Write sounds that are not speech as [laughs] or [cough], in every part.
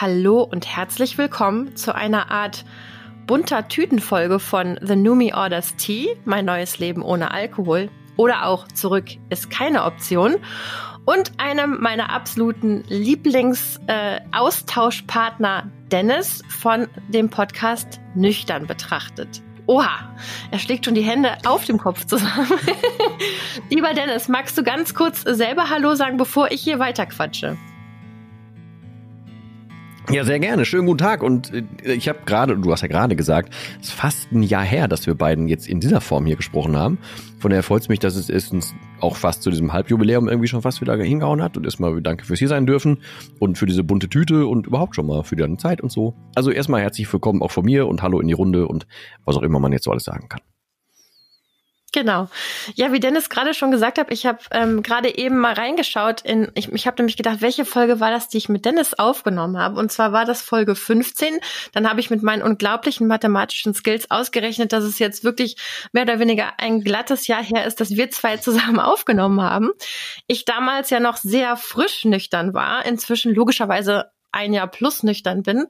hallo und herzlich willkommen zu einer Art bunter Tütenfolge von The Numi Orders Tea, mein neues Leben ohne Alkohol oder auch zurück ist keine Option und einem meiner absoluten Lieblings-Austauschpartner äh, Dennis von dem Podcast Nüchtern betrachtet. Oha, er schlägt schon die Hände auf dem Kopf zusammen. [laughs] Lieber Dennis, magst du ganz kurz selber Hallo sagen, bevor ich hier weiterquatsche? Ja, sehr gerne. Schönen guten Tag. Und äh, ich habe gerade, du hast ja gerade gesagt, es ist fast ein Jahr her, dass wir beiden jetzt in dieser Form hier gesprochen haben. Von daher freut es mich, dass es erstens auch fast zu diesem Halbjubiläum irgendwie schon fast wieder hingehauen hat. Und erstmal danke fürs hier sein dürfen und für diese bunte Tüte und überhaupt schon mal für deine Zeit und so. Also erstmal herzlich willkommen auch von mir und hallo in die Runde und was auch immer man jetzt so alles sagen kann. Genau. Ja, wie Dennis gerade schon gesagt hat, ich habe ähm, gerade eben mal reingeschaut in, ich, ich habe nämlich gedacht, welche Folge war das, die ich mit Dennis aufgenommen habe? Und zwar war das Folge 15. Dann habe ich mit meinen unglaublichen mathematischen Skills ausgerechnet, dass es jetzt wirklich mehr oder weniger ein glattes Jahr her ist, dass wir zwei zusammen [laughs] aufgenommen haben. Ich damals ja noch sehr frisch nüchtern war, inzwischen logischerweise ein Jahr plus nüchtern bin,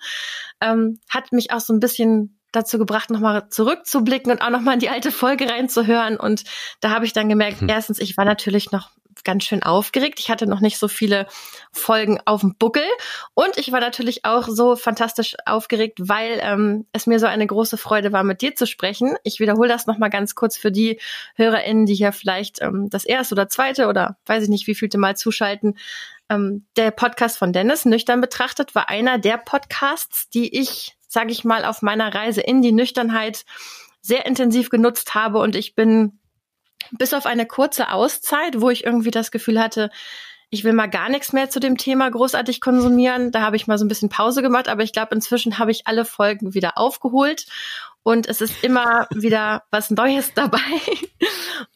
ähm, hat mich auch so ein bisschen dazu gebracht, nochmal zurückzublicken und auch nochmal in die alte Folge reinzuhören. Und da habe ich dann gemerkt, hm. erstens, ich war natürlich noch ganz schön aufgeregt. Ich hatte noch nicht so viele Folgen auf dem Buckel. Und ich war natürlich auch so fantastisch aufgeregt, weil ähm, es mir so eine große Freude war, mit dir zu sprechen. Ich wiederhole das nochmal ganz kurz für die HörerInnen, die hier vielleicht ähm, das erste oder zweite oder weiß ich nicht, wie vielte Mal zuschalten. Ähm, der Podcast von Dennis, nüchtern betrachtet, war einer der Podcasts, die ich sage ich mal, auf meiner Reise in die Nüchternheit sehr intensiv genutzt habe und ich bin bis auf eine kurze Auszeit, wo ich irgendwie das Gefühl hatte, ich will mal gar nichts mehr zu dem Thema großartig konsumieren. Da habe ich mal so ein bisschen Pause gemacht, aber ich glaube, inzwischen habe ich alle Folgen wieder aufgeholt und es ist immer wieder was Neues [laughs] dabei.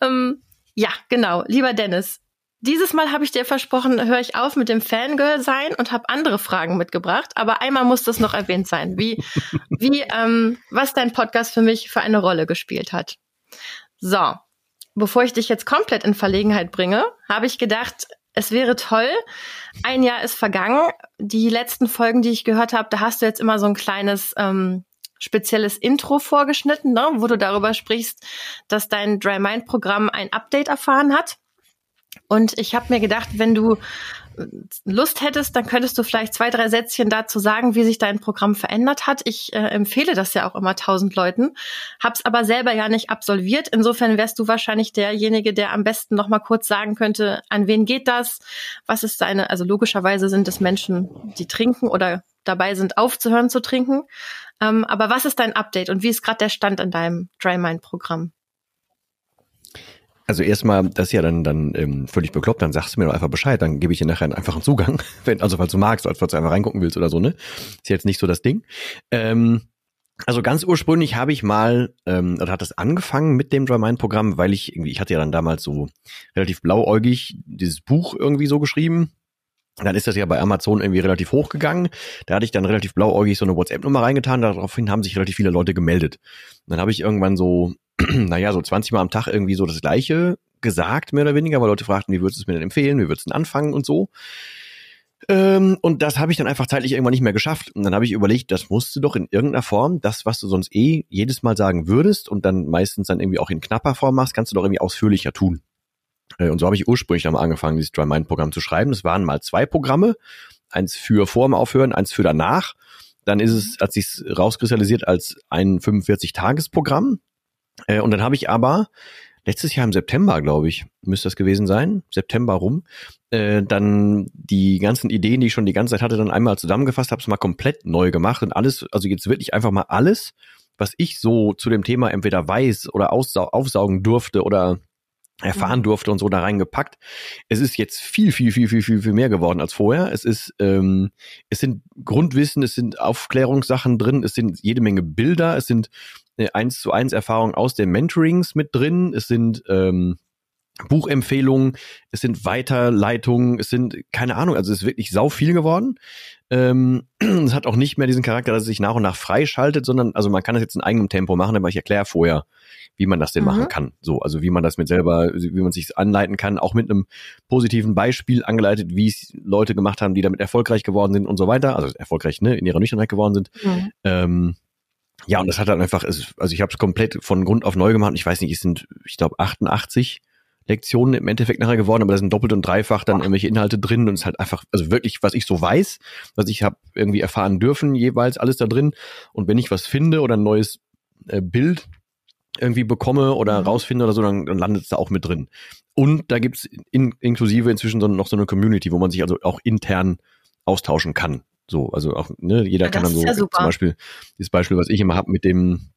ähm, ja, genau. Lieber Dennis, dieses Mal habe ich dir versprochen, höre ich auf mit dem Fangirl sein und habe andere Fragen mitgebracht. Aber einmal muss das noch erwähnt sein, wie, wie, ähm, was dein Podcast für mich für eine Rolle gespielt hat. So, bevor ich dich jetzt komplett in Verlegenheit bringe, habe ich gedacht, es wäre toll. Ein Jahr ist vergangen. Die letzten Folgen, die ich gehört habe, da hast du jetzt immer so ein kleines ähm, spezielles Intro vorgeschnitten, ne, wo du darüber sprichst, dass dein Dry Mind Programm ein Update erfahren hat. Und ich habe mir gedacht, wenn du äh, Lust hättest, dann könntest du vielleicht zwei, drei Sätzchen dazu sagen, wie sich dein Programm verändert hat. Ich äh, empfehle das ja auch immer tausend Leuten, hab's aber selber ja nicht absolviert. Insofern wärst du wahrscheinlich derjenige, der am besten noch mal kurz sagen könnte, an wen geht das? Was ist deine? Also logischerweise sind es Menschen, die trinken oder dabei sind, aufzuhören zu trinken. Ähm, aber was ist dein Update und wie ist gerade der Stand in deinem Dry Mind Programm? Also erstmal, das ist ja dann, dann ähm, völlig bekloppt, dann sagst du mir doch einfach Bescheid, dann gebe ich dir nachher einen Zugang, [laughs] wenn, also falls du magst, oder falls du einfach reingucken willst oder so, ne? Ist jetzt nicht so das Ding. Ähm, also ganz ursprünglich habe ich mal, ähm, oder hat das angefangen mit dem Dry-Mind-Programm, weil ich irgendwie, ich hatte ja dann damals so relativ blauäugig dieses Buch irgendwie so geschrieben. Dann ist das ja bei Amazon irgendwie relativ hochgegangen. Da hatte ich dann relativ blauäugig so eine WhatsApp-Nummer reingetan. Daraufhin haben sich relativ viele Leute gemeldet. Und dann habe ich irgendwann so [clears throat] naja, so 20 Mal am Tag irgendwie so das Gleiche gesagt, mehr oder weniger, weil Leute fragten, wie würdest du es mir denn empfehlen, wie würdest du denn anfangen und so. Ähm, und das habe ich dann einfach zeitlich irgendwann nicht mehr geschafft. Und dann habe ich überlegt, das musst du doch in irgendeiner Form, das, was du sonst eh jedes Mal sagen würdest und dann meistens dann irgendwie auch in knapper Form machst, kannst du doch irgendwie ausführlicher tun. Äh, und so habe ich ursprünglich dann mal angefangen, dieses Dry Mind Programm zu schreiben. Das waren mal zwei Programme. Eins für vor dem Aufhören, eins für danach. Dann ist es, hat sich rauskristallisiert als ein 45-Tages-Programm. Äh, und dann habe ich aber letztes Jahr im September, glaube ich, müsste das gewesen sein, September rum, äh, dann die ganzen Ideen, die ich schon die ganze Zeit hatte, dann einmal zusammengefasst, habe es mal komplett neu gemacht und alles, also jetzt wirklich einfach mal alles, was ich so zu dem Thema entweder weiß oder aufsaugen durfte oder erfahren mhm. durfte und so da reingepackt. Es ist jetzt viel, viel, viel, viel, viel, viel mehr geworden als vorher. Es ist, ähm, es sind Grundwissen, es sind Aufklärungssachen drin, es sind jede Menge Bilder, es sind eins zu eins Erfahrungen aus den Mentorings mit drin. Es sind ähm, Buchempfehlungen, es sind Weiterleitungen, es sind, keine Ahnung, also es ist wirklich sau viel geworden. Ähm, [clears throat] es hat auch nicht mehr diesen Charakter, dass es sich nach und nach freischaltet, sondern, also man kann das jetzt in eigenem Tempo machen, aber ich erkläre vorher, wie man das denn mhm. machen kann. So, also wie man das mit selber, wie man sich anleiten kann, auch mit einem positiven Beispiel angeleitet, wie es Leute gemacht haben, die damit erfolgreich geworden sind und so weiter, also erfolgreich, ne, in ihrer Nüchternheit geworden sind. Mhm. Ähm, ja, und das hat dann einfach, also ich habe es komplett von Grund auf neu gemacht. Ich weiß nicht, es sind, ich glaube, 88 Lektionen im Endeffekt nachher geworden, aber da sind doppelt und dreifach dann irgendwelche Inhalte drin und es ist halt einfach, also wirklich, was ich so weiß, was ich habe irgendwie erfahren dürfen, jeweils alles da drin. Und wenn ich was finde oder ein neues äh, Bild irgendwie bekomme oder mhm. rausfinde oder so, dann, dann landet es da auch mit drin. Und da gibt's in, inklusive inzwischen so, noch so eine Community, wo man sich also auch intern austauschen kann. So, also auch, ne, jeder ja, kann dann so, ja zum Beispiel, dieses Beispiel, was ich immer hab mit dem,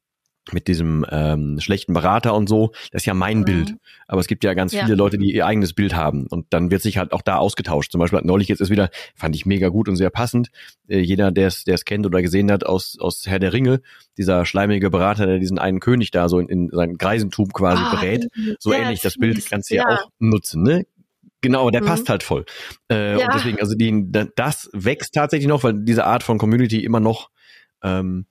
mit diesem ähm, schlechten Berater und so, das ist ja mein mhm. Bild. Aber es gibt ja ganz ja. viele Leute, die ihr eigenes Bild haben. Und dann wird sich halt auch da ausgetauscht. Zum Beispiel hat neulich jetzt ist wieder, fand ich mega gut und sehr passend. Äh, jeder, der es kennt oder gesehen hat aus, aus Herr der Ringe, dieser schleimige Berater, der diesen einen König da so in, in sein Greisentum quasi ah, berät. So ähnlich, das Bild kannst du ja, ja auch nutzen, ne? Genau, der mhm. passt halt voll. Äh, ja. Und deswegen, also die, das wächst tatsächlich noch, weil diese Art von Community immer noch ähm,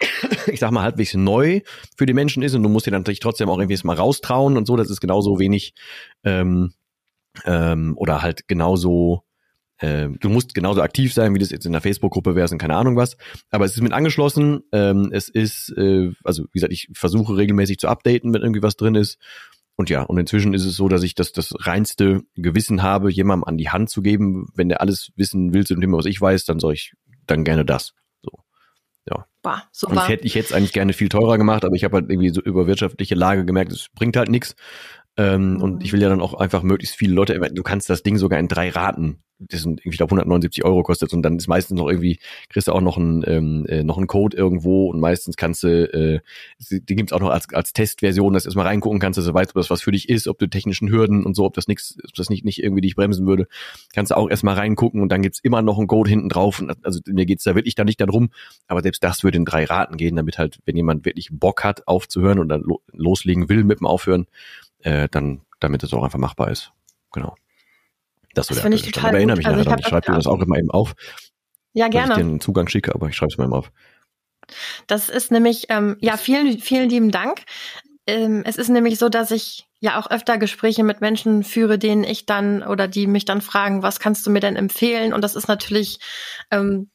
[coughs] ich sag mal, halbwegs neu für die Menschen ist und du musst dir dann natürlich trotzdem auch irgendwie mal raustrauen und so, das ist genauso wenig ähm, ähm, oder halt genauso äh, du musst genauso aktiv sein, wie das jetzt in der Facebook-Gruppe wärst und keine Ahnung was. Aber es ist mit angeschlossen. Ähm, es ist, äh, also wie gesagt, ich versuche regelmäßig zu updaten, wenn irgendwie was drin ist. Und ja, und inzwischen ist es so, dass ich das, das reinste Gewissen habe, jemandem an die Hand zu geben. Wenn der alles wissen will zu dem Thema, was ich weiß, dann soll ich dann gerne das. Ja. Bah, super. Und ich hätte ich es eigentlich gerne viel teurer gemacht, aber ich habe halt irgendwie so über wirtschaftliche Lage gemerkt, es bringt halt nichts. Ähm, mhm. Und ich will ja dann auch einfach möglichst viele Leute, du kannst das Ding sogar in drei Raten das sind irgendwie, ich glaube, 179 Euro kostet und dann ist meistens noch irgendwie, kriegst du auch noch einen, ähm, äh, noch einen Code irgendwo und meistens kannst du, äh, die gibt's auch noch als, als Testversion, dass du erstmal reingucken kannst, dass du weißt, ob das was für dich ist, ob du technischen Hürden und so, ob das nichts, ob das nicht, nicht irgendwie dich bremsen würde, kannst du auch erstmal reingucken und dann gibt's immer noch einen Code hinten drauf. Und also mir geht's da wirklich da nicht darum, aber selbst das würde in drei Raten gehen, damit halt, wenn jemand wirklich Bock hat, aufzuhören und dann lo loslegen will mit dem Aufhören, äh, dann, damit es auch einfach machbar ist. Genau. Das, das finde ich total aber erinnere mich also nachher ich, ich schreibe dir das auch immer eben auf. Ja, gerne. Dass ich einen Zugang schicke, aber ich schreibe es mir immer auf. Das ist nämlich, ähm, ja, vielen, vielen lieben Dank. Ähm, es ist nämlich so, dass ich ja auch öfter Gespräche mit Menschen führe, denen ich dann oder die mich dann fragen, was kannst du mir denn empfehlen? Und das ist natürlich, ähm,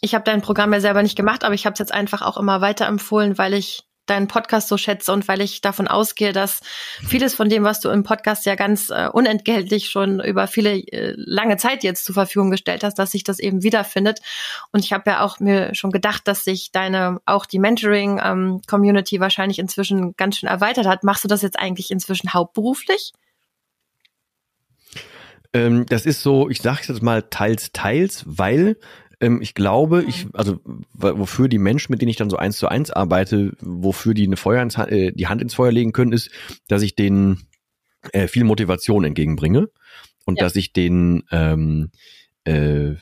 ich habe dein Programm ja selber nicht gemacht, aber ich habe es jetzt einfach auch immer weiterempfohlen, weil ich deinen Podcast so schätze und weil ich davon ausgehe, dass vieles von dem, was du im Podcast ja ganz äh, unentgeltlich schon über viele äh, lange Zeit jetzt zur Verfügung gestellt hast, dass sich das eben wiederfindet. Und ich habe ja auch mir schon gedacht, dass sich deine auch die Mentoring-Community ähm, wahrscheinlich inzwischen ganz schön erweitert hat. Machst du das jetzt eigentlich inzwischen hauptberuflich? Ähm, das ist so, ich sage jetzt mal teils, teils, weil ähm, ich glaube, ich, also wofür die Menschen, mit denen ich dann so eins zu eins arbeite, wofür die eine Feuer ins, äh, die Hand ins Feuer legen können, ist, dass ich denen äh, viel Motivation entgegenbringe und ja. dass ich denen ähm, äh,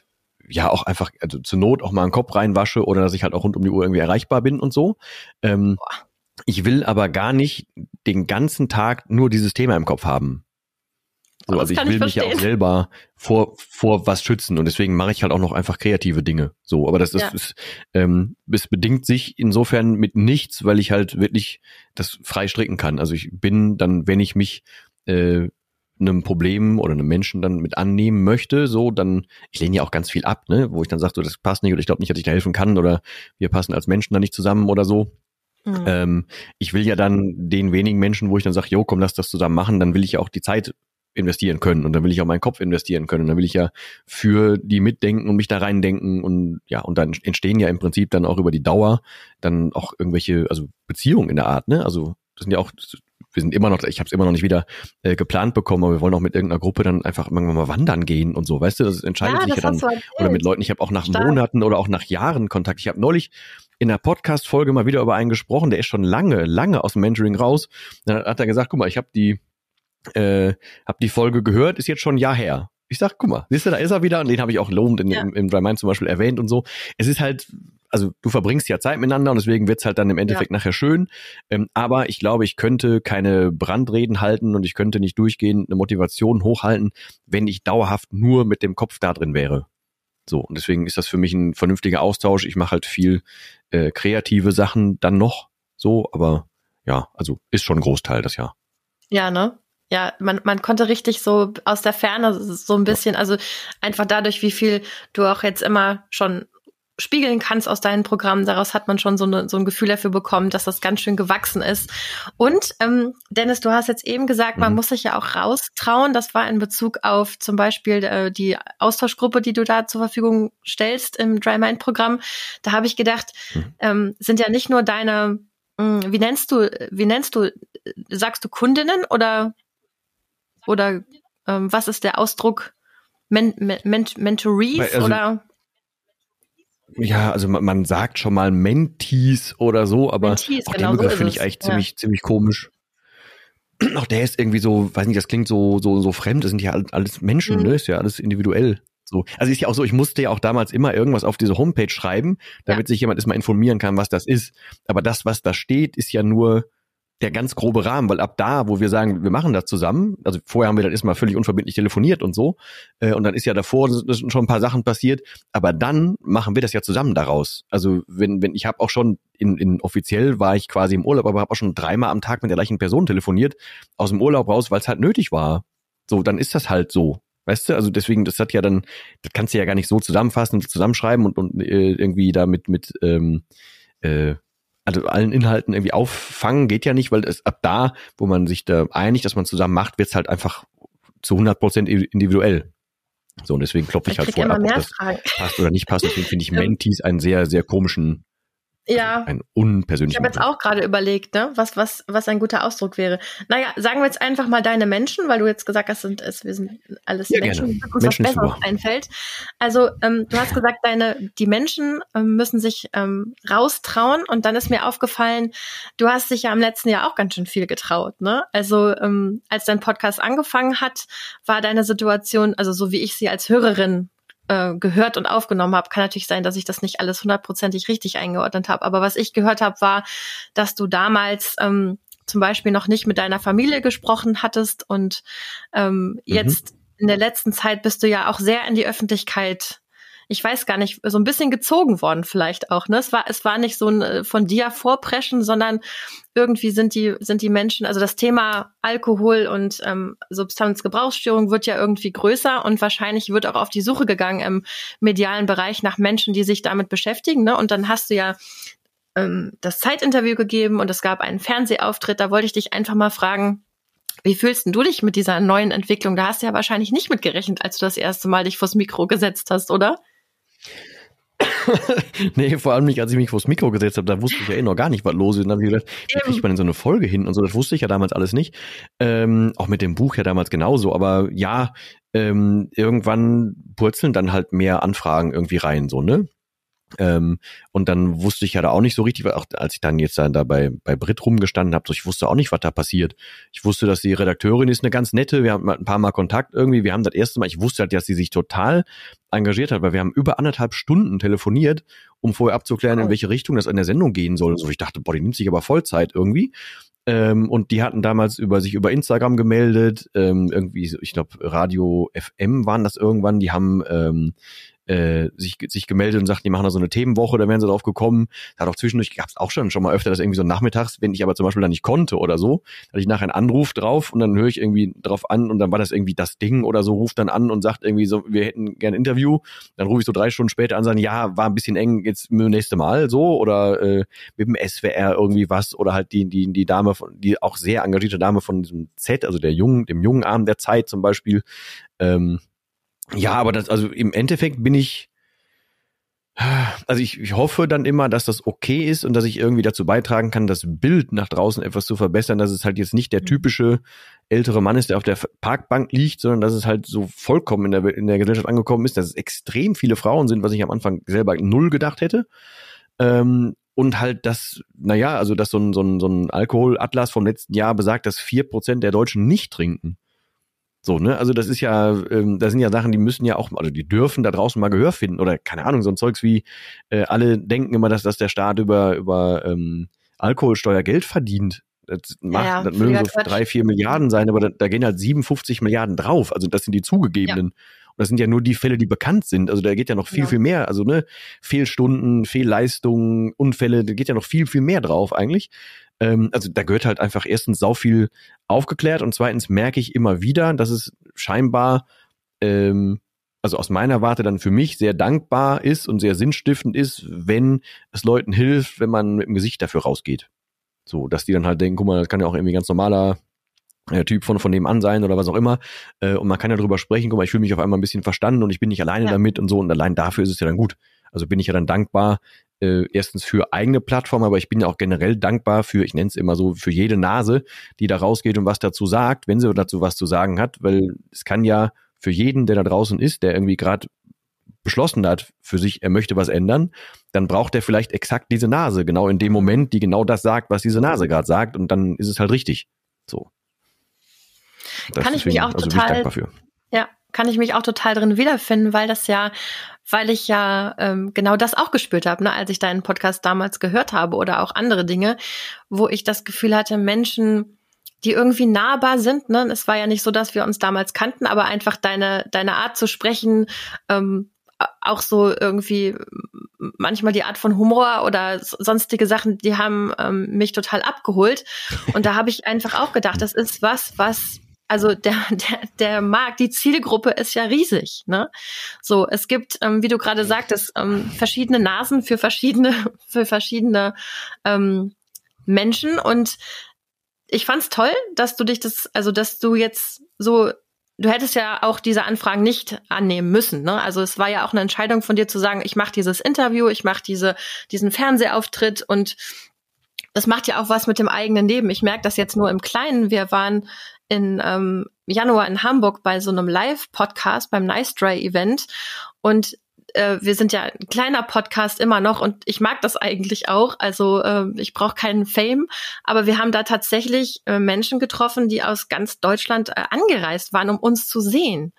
ja auch einfach, also zur Not auch mal einen Kopf reinwasche oder dass ich halt auch rund um die Uhr irgendwie erreichbar bin und so. Ähm, ich will aber gar nicht den ganzen Tag nur dieses Thema im Kopf haben. So, also ich will ich mich ja auch selber vor, vor was schützen und deswegen mache ich halt auch noch einfach kreative Dinge. So, aber das, das ja. ist, ähm, es bedingt sich insofern mit nichts, weil ich halt wirklich das frei stricken kann. Also ich bin dann, wenn ich mich äh, einem Problem oder einem Menschen dann mit annehmen möchte, so, dann, ich lehne ja auch ganz viel ab, ne, wo ich dann sage, so, das passt nicht oder ich glaube nicht, dass ich da helfen kann oder wir passen als Menschen da nicht zusammen oder so. Mhm. Ähm, ich will ja dann den wenigen Menschen, wo ich dann sage, jo, komm, lass das zusammen machen, dann will ich ja auch die Zeit investieren können. Und dann will ich auch meinen Kopf investieren können. Und dann will ich ja für die mitdenken und mich da reindenken. Und ja und dann entstehen ja im Prinzip dann auch über die Dauer dann auch irgendwelche also Beziehungen in der Art ne? Also das sind ja auch wir sind immer noch ich habe es immer noch nicht wieder äh, geplant bekommen aber wir wollen auch mit irgendeiner Gruppe dann einfach irgendwann mal wandern gehen und so weißt du? Das entscheidet ja, sich ja dann. oder mit Leuten. Ich habe auch nach Stark. Monaten oder auch nach Jahren Kontakt. Ich habe neulich in der Podcast-Folge mal wieder über einen gesprochen, der ist schon lange, lange aus dem Mentoring raus. Dann hat er gesagt, guck mal, ich habe die äh, hab die Folge gehört, ist jetzt schon ein Jahr her. Ich sag, guck mal, siehst du, da ist er wieder und den habe ich auch lobend in, ja. im, im Dry Mind zum Beispiel erwähnt und so. Es ist halt, also du verbringst ja Zeit miteinander und deswegen wird's halt dann im Endeffekt ja. nachher schön. Ähm, aber ich glaube, ich könnte keine Brandreden halten und ich könnte nicht durchgehend eine Motivation hochhalten, wenn ich dauerhaft nur mit dem Kopf da drin wäre. So, und deswegen ist das für mich ein vernünftiger Austausch. Ich mache halt viel äh, kreative Sachen dann noch so, aber ja, also ist schon ein Großteil das Jahr. Ja, ne? Ja, man, man konnte richtig so aus der Ferne so ein bisschen, also einfach dadurch, wie viel du auch jetzt immer schon spiegeln kannst aus deinen Programmen. Daraus hat man schon so, eine, so ein Gefühl dafür bekommen, dass das ganz schön gewachsen ist. Und ähm, Dennis, du hast jetzt eben gesagt, man mhm. muss sich ja auch raustrauen. Das war in Bezug auf zum Beispiel äh, die Austauschgruppe, die du da zur Verfügung stellst im Dry Mind Programm. Da habe ich gedacht, mhm. ähm, sind ja nicht nur deine, mh, hm, wie nennst du, wie nennst du, sagst du Kundinnen oder oder ähm, was ist der Ausdruck? Men Men Mentorees also, oder? Ja, also man, man, sagt schon mal Mentees oder so, aber Mentees, auch genau den Begriff so finde ich eigentlich ja. ziemlich, ziemlich komisch. [clears throat] Auch der ist irgendwie so, weiß nicht, das klingt so, so, so fremd, das sind ja alles Menschen, mhm. ne? Ist ja alles individuell. So. Also ist ja auch so, ich musste ja auch damals immer irgendwas auf diese Homepage schreiben, damit ja. sich jemand erstmal informieren kann, was das ist. Aber das, was da steht, ist ja nur der ganz grobe Rahmen, weil ab da, wo wir sagen, wir machen das zusammen, also vorher haben wir dann erstmal völlig unverbindlich telefoniert und so, äh, und dann ist ja davor schon ein paar Sachen passiert, aber dann machen wir das ja zusammen daraus. Also wenn, wenn ich habe auch schon in, in offiziell war ich quasi im Urlaub, aber habe auch schon dreimal am Tag mit der gleichen Person telefoniert, aus dem Urlaub raus, weil es halt nötig war. So, dann ist das halt so. Weißt du, also deswegen, das hat ja dann, das kannst du ja gar nicht so zusammenfassen und zusammenschreiben und, und äh, irgendwie da mit, mit ähm, äh, also allen Inhalten irgendwie auffangen geht ja nicht, weil es ab da, wo man sich da einigt, dass man zusammen macht, wird es halt einfach zu 100 Prozent individuell. So, und deswegen klopfe ich, ich halt vor, ob das passt oder nicht passt. Deswegen finde [laughs] ich Mentis einen sehr, sehr komischen ja. Ein unpersönlicher. Ich habe jetzt auch gerade überlegt, ne, was, was, was ein guter Ausdruck wäre. Naja, sagen wir jetzt einfach mal deine Menschen, weil du jetzt gesagt hast, sind, es, wir sind alles ja, Menschen, uns Menschen was Besseres einfällt. Also, ähm, du hast gesagt, deine, die Menschen ähm, müssen sich ähm, raustrauen und dann ist mir aufgefallen, du hast dich ja im letzten Jahr auch ganz schön viel getraut, ne? Also, ähm, als dein Podcast angefangen hat, war deine Situation, also so wie ich sie als Hörerin äh, gehört und aufgenommen habe. Kann natürlich sein, dass ich das nicht alles hundertprozentig richtig eingeordnet habe. Aber was ich gehört habe, war, dass du damals ähm, zum Beispiel noch nicht mit deiner Familie gesprochen hattest und ähm, mhm. jetzt in der letzten Zeit bist du ja auch sehr in die Öffentlichkeit ich weiß gar nicht, so ein bisschen gezogen worden vielleicht auch. Ne? Es war, es war nicht so ein äh, von dir vorpreschen, sondern irgendwie sind die, sind die Menschen, also das Thema Alkohol und ähm, Substanzgebrauchsstörung wird ja irgendwie größer und wahrscheinlich wird auch auf die Suche gegangen im medialen Bereich nach Menschen, die sich damit beschäftigen. Ne? Und dann hast du ja ähm, das Zeitinterview gegeben und es gab einen Fernsehauftritt. Da wollte ich dich einfach mal fragen, wie fühlst du dich mit dieser neuen Entwicklung? Da hast du ja wahrscheinlich nicht mitgerechnet, als du das erste Mal dich vors Mikro gesetzt hast, oder? [laughs] nee, vor allem nicht, als ich mich vors Mikro gesetzt habe, da wusste ich ja eh noch gar nicht, was los ist. Und dann habe ich gedacht, wie kriegt man denn so eine Folge hin und so, das wusste ich ja damals alles nicht. Ähm, auch mit dem Buch ja damals genauso, aber ja, ähm, irgendwann purzeln dann halt mehr Anfragen irgendwie rein, so, ne? Ähm, und dann wusste ich ja da auch nicht so richtig, auch als ich dann jetzt da bei, bei Brit rumgestanden habe, so ich wusste auch nicht, was da passiert. Ich wusste, dass die Redakteurin ist eine ganz nette, wir haben ein paar Mal Kontakt irgendwie, wir haben das erste Mal, ich wusste halt, dass sie sich total engagiert hat, weil wir haben über anderthalb Stunden telefoniert, um vorher abzuklären, in welche Richtung das in der Sendung gehen soll. So, ich dachte, boah, die nimmt sich aber Vollzeit irgendwie. Ähm, und die hatten damals über sich über Instagram gemeldet, ähm, irgendwie, ich glaube, Radio FM waren das irgendwann, die haben ähm, äh, sich, sich gemeldet und sagt, die machen da so eine Themenwoche, da wären sie drauf gekommen. Da hat auch zwischendurch, gab es auch schon schon mal öfter, dass irgendwie so nachmittags, wenn ich aber zum Beispiel da nicht konnte oder so, hatte ich nachher einen Anruf drauf und dann höre ich irgendwie drauf an und dann war das irgendwie das Ding oder so, ruft dann an und sagt irgendwie so, wir hätten gern ein Interview. Dann rufe ich so drei Stunden später an und sagen, ja, war ein bisschen eng, jetzt nächste Mal so oder äh, mit dem SWR irgendwie was oder halt die, die, die Dame von, die auch sehr engagierte Dame von diesem Z, also der jungen, dem jungen Arm der Zeit zum Beispiel, ähm, ja, aber das, also im Endeffekt bin ich, also ich, ich hoffe dann immer, dass das okay ist und dass ich irgendwie dazu beitragen kann, das Bild nach draußen etwas zu verbessern, dass es halt jetzt nicht der mhm. typische ältere Mann ist, der auf der Parkbank liegt, sondern dass es halt so vollkommen in der, in der Gesellschaft angekommen ist, dass es extrem viele Frauen sind, was ich am Anfang selber null gedacht hätte. Ähm, und halt das, naja, also dass so ein, so ein, so ein Alkoholatlas vom letzten Jahr besagt, dass vier Prozent der Deutschen nicht trinken. So, ne? Also das ist ja, ähm, das sind ja Sachen, die müssen ja auch, also die dürfen da draußen mal Gehör finden oder keine Ahnung, so ein Zeugs wie äh, alle denken immer, dass, dass der Staat über, über ähm, Alkoholsteuer Geld verdient. Das, macht, ja, das mögen so drei, vier Milliarden sein, aber da, da gehen halt 57 Milliarden drauf. Also das sind die zugegebenen. Ja. Und das sind ja nur die Fälle, die bekannt sind. Also da geht ja noch viel, ja. viel mehr. Also ne, Fehlstunden, Fehlleistungen, Unfälle, da geht ja noch viel, viel mehr drauf eigentlich. Ähm, also da gehört halt einfach erstens sau viel aufgeklärt und zweitens merke ich immer wieder, dass es scheinbar ähm, also aus meiner Warte dann für mich sehr dankbar ist und sehr sinnstiftend ist, wenn es Leuten hilft, wenn man mit dem Gesicht dafür rausgeht. So, dass die dann halt denken, guck mal, das kann ja auch irgendwie ganz normaler äh, Typ von, von dem an sein oder was auch immer. Äh, und man kann ja drüber sprechen, guck mal, ich fühle mich auf einmal ein bisschen verstanden und ich bin nicht alleine ja. damit und so. Und allein dafür ist es ja dann gut. Also bin ich ja dann dankbar, äh, erstens für eigene Plattformen, aber ich bin ja auch generell dankbar für, ich nenne es immer so, für jede Nase, die da rausgeht und was dazu sagt, wenn sie dazu was zu sagen hat, weil es kann ja für jeden, der da draußen ist, der irgendwie gerade beschlossen hat für sich, er möchte was ändern, dann braucht er vielleicht exakt diese Nase, genau in dem Moment, die genau das sagt, was diese Nase gerade sagt, und dann ist es halt richtig. So. Das kann ich mich auch also total, ja, kann ich mich auch total drin wiederfinden, weil das ja, weil ich ja ähm, genau das auch gespürt habe, ne, als ich deinen Podcast damals gehört habe oder auch andere Dinge, wo ich das Gefühl hatte, Menschen, die irgendwie nahbar sind. Ne? Es war ja nicht so, dass wir uns damals kannten, aber einfach deine deine Art zu sprechen, ähm, auch so irgendwie manchmal die Art von Humor oder sonstige Sachen, die haben ähm, mich total abgeholt. Und da habe ich einfach auch gedacht, das ist was, was also der, [laughs] der, der Markt, die Zielgruppe ist ja riesig. Ne? So, es gibt, ähm, wie du gerade sagtest, ähm, verschiedene Nasen für verschiedene, [laughs] für verschiedene ähm, Menschen. Und ich fand's toll, dass du dich das, also dass du jetzt so du hättest ja auch diese Anfragen nicht annehmen müssen. Ne? Also es war ja auch eine Entscheidung von dir zu sagen, ich mache dieses Interview, ich mache diese, diesen Fernsehauftritt und das macht ja auch was mit dem eigenen Leben. Ich merke das jetzt nur im Kleinen. Wir waren in ähm, Januar in Hamburg bei so einem Live-Podcast beim Nice Dry Event und äh, wir sind ja ein kleiner Podcast immer noch und ich mag das eigentlich auch. Also äh, ich brauche keinen Fame, aber wir haben da tatsächlich äh, Menschen getroffen, die aus ganz Deutschland äh, angereist waren, um uns zu sehen.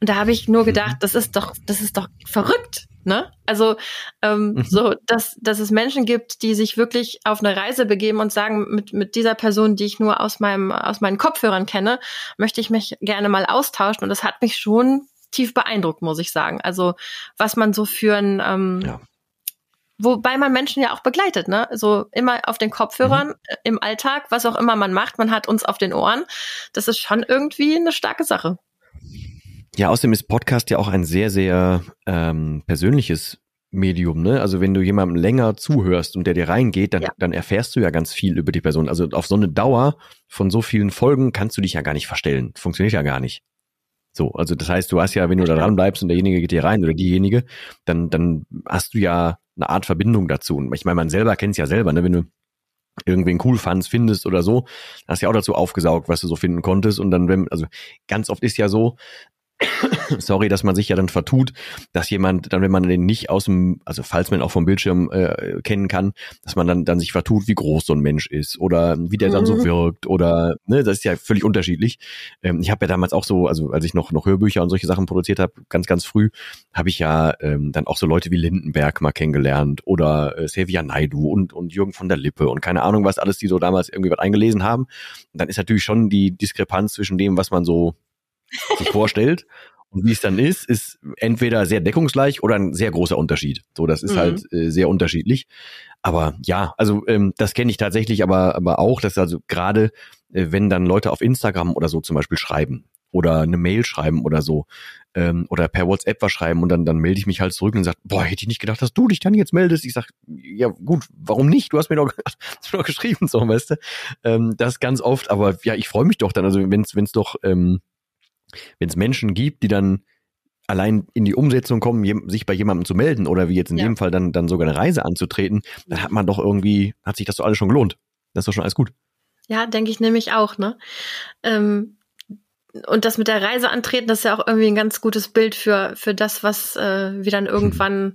Und da habe ich nur gedacht, mhm. das ist doch, das ist doch verrückt. Ne? Also ähm, mhm. so, dass, dass es Menschen gibt, die sich wirklich auf eine Reise begeben und sagen, mit, mit dieser Person, die ich nur aus meinem, aus meinen Kopfhörern kenne, möchte ich mich gerne mal austauschen. Und das hat mich schon tief beeindruckt, muss ich sagen. Also was man so für ein ähm, ja. Wobei man Menschen ja auch begleitet, ne? So immer auf den Kopfhörern, mhm. Äh, im Alltag, was auch immer man macht, man hat uns auf den Ohren. Das ist schon irgendwie eine starke Sache. Ja, außerdem ist Podcast ja auch ein sehr, sehr ähm, persönliches Medium, ne? Also wenn du jemandem länger zuhörst und der dir reingeht, dann, ja. dann erfährst du ja ganz viel über die Person. Also auf so eine Dauer von so vielen Folgen kannst du dich ja gar nicht verstellen. Funktioniert ja gar nicht. So, also das heißt, du hast ja, wenn du da dran bleibst und derjenige geht dir rein oder diejenige, dann, dann hast du ja eine Art Verbindung dazu. Und ich meine, man selber kennt es ja selber, ne? Wenn du irgendwen cool fandst, findest oder so, hast ja auch dazu aufgesaugt, was du so finden konntest. Und dann, wenn, also ganz oft ist ja so, sorry, dass man sich ja dann vertut, dass jemand, dann wenn man den nicht aus dem, also falls man auch vom Bildschirm äh, kennen kann, dass man dann, dann sich vertut, wie groß so ein Mensch ist oder wie der dann so mhm. wirkt oder, ne, das ist ja völlig unterschiedlich. Ähm, ich habe ja damals auch so, also als ich noch, noch Hörbücher und solche Sachen produziert habe, ganz, ganz früh, habe ich ja ähm, dann auch so Leute wie Lindenberg mal kennengelernt oder äh, Sevia Naidu und, und Jürgen von der Lippe und keine Ahnung was alles, die so damals irgendwie was eingelesen haben. Und dann ist natürlich schon die Diskrepanz zwischen dem, was man so sich vorstellt. Und wie es dann ist, ist entweder sehr deckungsgleich oder ein sehr großer Unterschied. So, das ist mhm. halt äh, sehr unterschiedlich. Aber ja, also ähm, das kenne ich tatsächlich aber, aber auch, dass also gerade, äh, wenn dann Leute auf Instagram oder so zum Beispiel schreiben oder eine Mail schreiben oder so ähm, oder per WhatsApp was schreiben und dann, dann melde ich mich halt zurück und sage, boah, hätte ich nicht gedacht, dass du dich dann jetzt meldest. Ich sag, ja gut, warum nicht? Du hast mir doch, [laughs] hast mir doch geschrieben, so, weißt du. Ähm, das ganz oft, aber ja, ich freue mich doch dann, also wenn es doch ähm, wenn es Menschen gibt, die dann allein in die Umsetzung kommen, sich bei jemandem zu melden oder wie jetzt in ja. dem Fall dann, dann sogar eine Reise anzutreten, dann hat man doch irgendwie, hat sich das doch alles schon gelohnt. Das ist doch schon alles gut. Ja, denke ich nämlich auch, ne? Ähm, und das mit der Reise antreten, das ist ja auch irgendwie ein ganz gutes Bild für, für das, was äh, wir dann irgendwann hm.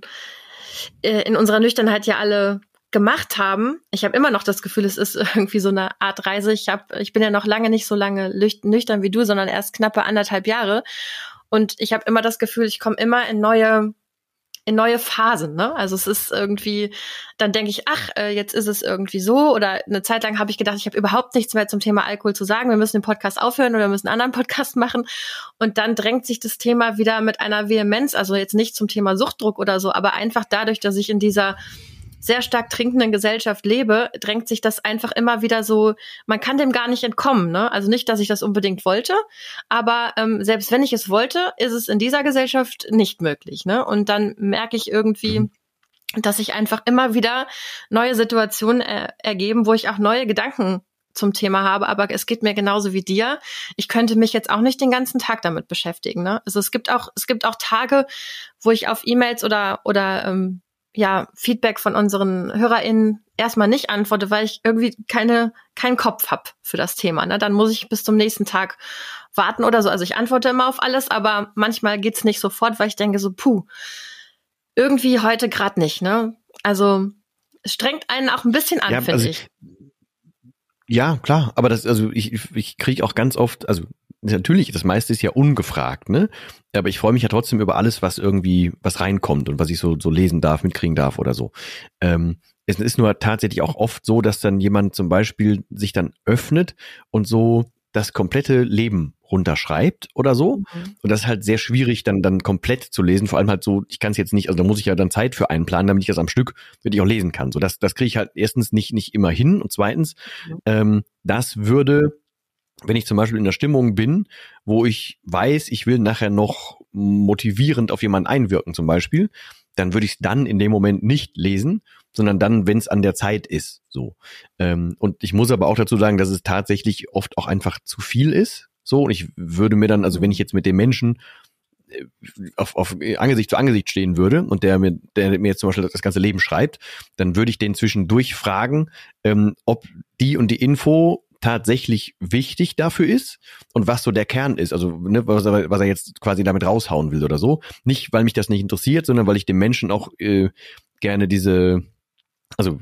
äh, in unserer Nüchternheit ja alle gemacht haben, ich habe immer noch das Gefühl, es ist [laughs] irgendwie so eine Art Reise. Ich habe, ich bin ja noch lange nicht so lange nüchtern wie du, sondern erst knappe anderthalb Jahre. Und ich habe immer das Gefühl, ich komme immer in neue in neue Phasen. Ne? Also es ist irgendwie, dann denke ich, ach, äh, jetzt ist es irgendwie so. Oder eine Zeit lang habe ich gedacht, ich habe überhaupt nichts mehr zum Thema Alkohol zu sagen. Wir müssen den Podcast aufhören oder wir müssen einen anderen Podcast machen. Und dann drängt sich das Thema wieder mit einer Vehemenz, also jetzt nicht zum Thema Suchtdruck oder so, aber einfach dadurch, dass ich in dieser sehr stark trinkenden Gesellschaft lebe, drängt sich das einfach immer wieder so, man kann dem gar nicht entkommen. Ne? Also nicht, dass ich das unbedingt wollte, aber ähm, selbst wenn ich es wollte, ist es in dieser Gesellschaft nicht möglich. Ne? Und dann merke ich irgendwie, mhm dass sich einfach immer wieder neue Situationen äh, ergeben, wo ich auch neue Gedanken zum Thema habe, aber es geht mir genauso wie dir. Ich könnte mich jetzt auch nicht den ganzen Tag damit beschäftigen. Ne? Also es gibt auch es gibt auch Tage, wo ich auf E-Mails oder oder ähm, ja, Feedback von unseren HörerInnen erstmal nicht antworte, weil ich irgendwie keine, keinen Kopf hab für das Thema. Ne? Dann muss ich bis zum nächsten Tag warten oder so. Also ich antworte immer auf alles, aber manchmal geht's nicht sofort, weil ich denke so, puh, irgendwie heute gerade nicht. Ne? Also es strengt einen auch ein bisschen an, ja, finde also, ich. Ja, klar, aber das, also ich, ich kriege auch ganz oft, also natürlich, das meiste ist ja ungefragt, ne? Aber ich freue mich ja trotzdem über alles, was irgendwie, was reinkommt und was ich so, so lesen darf, mitkriegen darf oder so. Ähm, es ist nur tatsächlich auch oft so, dass dann jemand zum Beispiel sich dann öffnet und so das komplette Leben runterschreibt oder so. Mhm. Und das ist halt sehr schwierig, dann, dann komplett zu lesen. Vor allem halt so, ich kann es jetzt nicht, also da muss ich ja dann Zeit für einplanen, damit ich das am Stück wirklich auch lesen kann. So, das, das kriege ich halt erstens nicht, nicht immer hin. Und zweitens, mhm. ähm, das würde wenn ich zum Beispiel in der Stimmung bin, wo ich weiß, ich will nachher noch motivierend auf jemanden einwirken zum Beispiel, dann würde ich es dann in dem Moment nicht lesen, sondern dann, wenn es an der Zeit ist. So. Ähm, und ich muss aber auch dazu sagen, dass es tatsächlich oft auch einfach zu viel ist. So, und ich würde mir dann, also wenn ich jetzt mit dem Menschen äh, auf, auf Angesicht zu Angesicht stehen würde und der mir, der mir jetzt zum Beispiel das ganze Leben schreibt, dann würde ich den zwischendurch fragen, ähm, ob die und die Info tatsächlich wichtig dafür ist und was so der Kern ist, also ne, was, er, was er jetzt quasi damit raushauen will oder so. Nicht, weil mich das nicht interessiert, sondern weil ich dem Menschen auch äh, gerne diese, also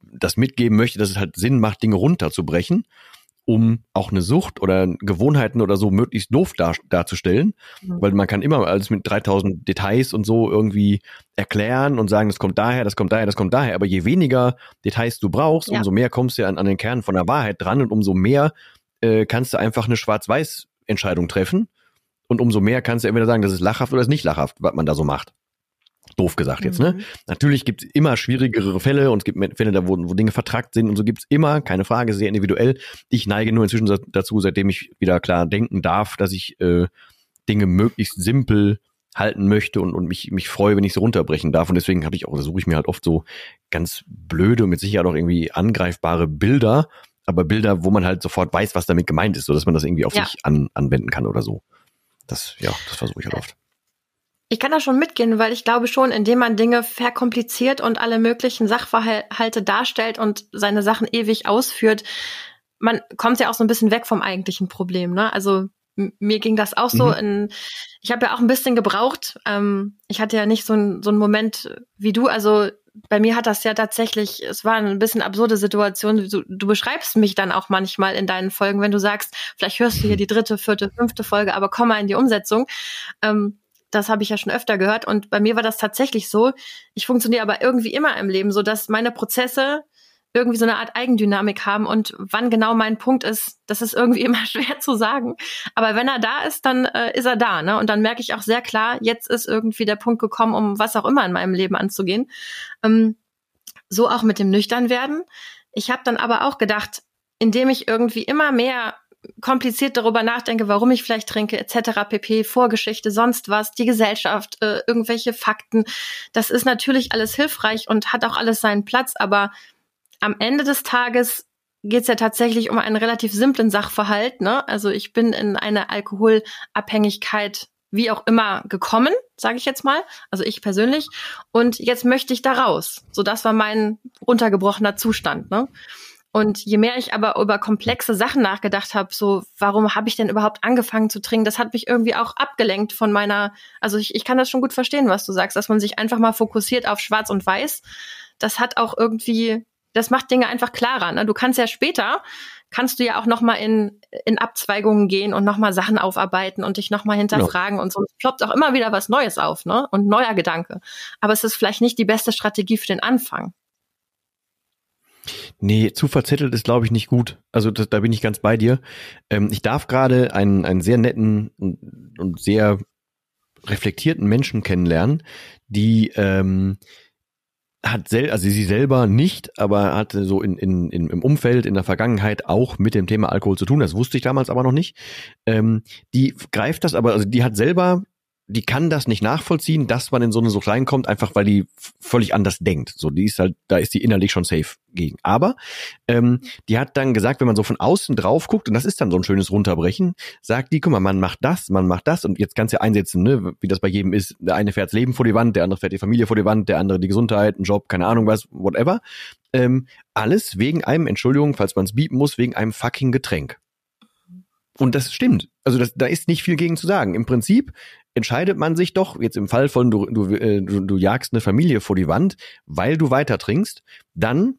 das mitgeben möchte, dass es halt Sinn macht, Dinge runterzubrechen um auch eine Sucht oder Gewohnheiten oder so möglichst doof dar darzustellen, mhm. weil man kann immer alles mit 3000 Details und so irgendwie erklären und sagen, das kommt daher, das kommt daher, das kommt daher, aber je weniger Details du brauchst, ja. umso mehr kommst du an, an den Kern von der Wahrheit dran und umso mehr äh, kannst du einfach eine Schwarz-Weiß Entscheidung treffen und umso mehr kannst du entweder sagen, das ist lachhaft oder das ist nicht lachhaft, was man da so macht. Doof gesagt jetzt, ne? mhm. ne? Natürlich gibt es immer schwierigere Fälle und es gibt Fälle, da wo, wo Dinge vertrackt sind und so gibt es immer, keine Frage, sehr individuell. Ich neige nur inzwischen dazu, seitdem ich wieder klar denken darf, dass ich äh, Dinge möglichst simpel halten möchte und, und mich, mich freue, wenn ich sie runterbrechen darf. Und deswegen habe ich auch, suche ich mir halt oft so ganz blöde und mit Sicherheit auch irgendwie angreifbare Bilder, aber Bilder, wo man halt sofort weiß, was damit gemeint ist, so dass man das irgendwie auf ja. sich an, anwenden kann oder so. Das, ja, das versuche ich halt oft. Ich kann da schon mitgehen, weil ich glaube schon, indem man Dinge verkompliziert und alle möglichen Sachverhalte darstellt und seine Sachen ewig ausführt, man kommt ja auch so ein bisschen weg vom eigentlichen Problem. Ne? Also mir ging das auch so. Mhm. In, ich habe ja auch ein bisschen gebraucht. Ähm, ich hatte ja nicht so, ein, so einen Moment wie du. Also bei mir hat das ja tatsächlich, es war ein bisschen absurde Situation. Du, du beschreibst mich dann auch manchmal in deinen Folgen, wenn du sagst, vielleicht hörst du hier die dritte, vierte, fünfte Folge, aber komm mal in die Umsetzung. Ähm, das habe ich ja schon öfter gehört. Und bei mir war das tatsächlich so. Ich funktioniere aber irgendwie immer im Leben, so dass meine Prozesse irgendwie so eine Art Eigendynamik haben und wann genau mein Punkt ist, das ist irgendwie [laughs] immer schwer zu sagen. Aber wenn er da ist, dann äh, ist er da, ne? Und dann merke ich auch sehr klar, jetzt ist irgendwie der Punkt gekommen, um was auch immer in meinem Leben anzugehen. Ähm, so auch mit dem Nüchternwerden. Ich habe dann aber auch gedacht, indem ich irgendwie immer mehr kompliziert darüber nachdenke, warum ich vielleicht trinke, etc. pp, Vorgeschichte, sonst was, die Gesellschaft, äh, irgendwelche Fakten. Das ist natürlich alles hilfreich und hat auch alles seinen Platz, aber am Ende des Tages geht es ja tatsächlich um einen relativ simplen Sachverhalt. Ne? Also ich bin in eine Alkoholabhängigkeit wie auch immer gekommen, sage ich jetzt mal, also ich persönlich. Und jetzt möchte ich da raus. So, das war mein untergebrochener Zustand. Ne? Und je mehr ich aber über komplexe Sachen nachgedacht habe, so warum habe ich denn überhaupt angefangen zu trinken, das hat mich irgendwie auch abgelenkt von meiner, also ich, ich kann das schon gut verstehen, was du sagst, dass man sich einfach mal fokussiert auf Schwarz und Weiß, das hat auch irgendwie, das macht Dinge einfach klarer. Ne? Du kannst ja später, kannst du ja auch nochmal in, in Abzweigungen gehen und nochmal Sachen aufarbeiten und dich nochmal hinterfragen genau. und so. Es ploppt auch immer wieder was Neues auf, ne? Und neuer Gedanke. Aber es ist vielleicht nicht die beste Strategie für den Anfang. Nee, zu verzettelt ist, glaube ich, nicht gut. Also das, da bin ich ganz bei dir. Ähm, ich darf gerade einen, einen sehr netten und, und sehr reflektierten Menschen kennenlernen, die ähm, hat sel also sie selber nicht, aber hatte so in, in, in, im Umfeld in der Vergangenheit auch mit dem Thema Alkohol zu tun. Das wusste ich damals aber noch nicht. Ähm, die greift das aber, also die hat selber die kann das nicht nachvollziehen, dass man in so eine Sucht reinkommt, einfach weil die völlig anders denkt. So, die ist halt, da ist die innerlich schon safe gegen. Aber ähm, die hat dann gesagt, wenn man so von außen drauf guckt, und das ist dann so ein schönes Runterbrechen, sagt die, guck mal, man macht das, man macht das, und jetzt kannst du ja einsetzen, ne, wie das bei jedem ist. Der eine fährt das Leben vor die Wand, der andere fährt die Familie vor die Wand, der andere die Gesundheit, einen Job, keine Ahnung was, whatever. Ähm, alles wegen einem, Entschuldigung, falls man es bieten muss, wegen einem fucking Getränk. Und das stimmt. Also das, da ist nicht viel gegen zu sagen. Im Prinzip entscheidet man sich doch, jetzt im Fall von du, du, äh, du, du jagst eine Familie vor die Wand, weil du weiter trinkst, dann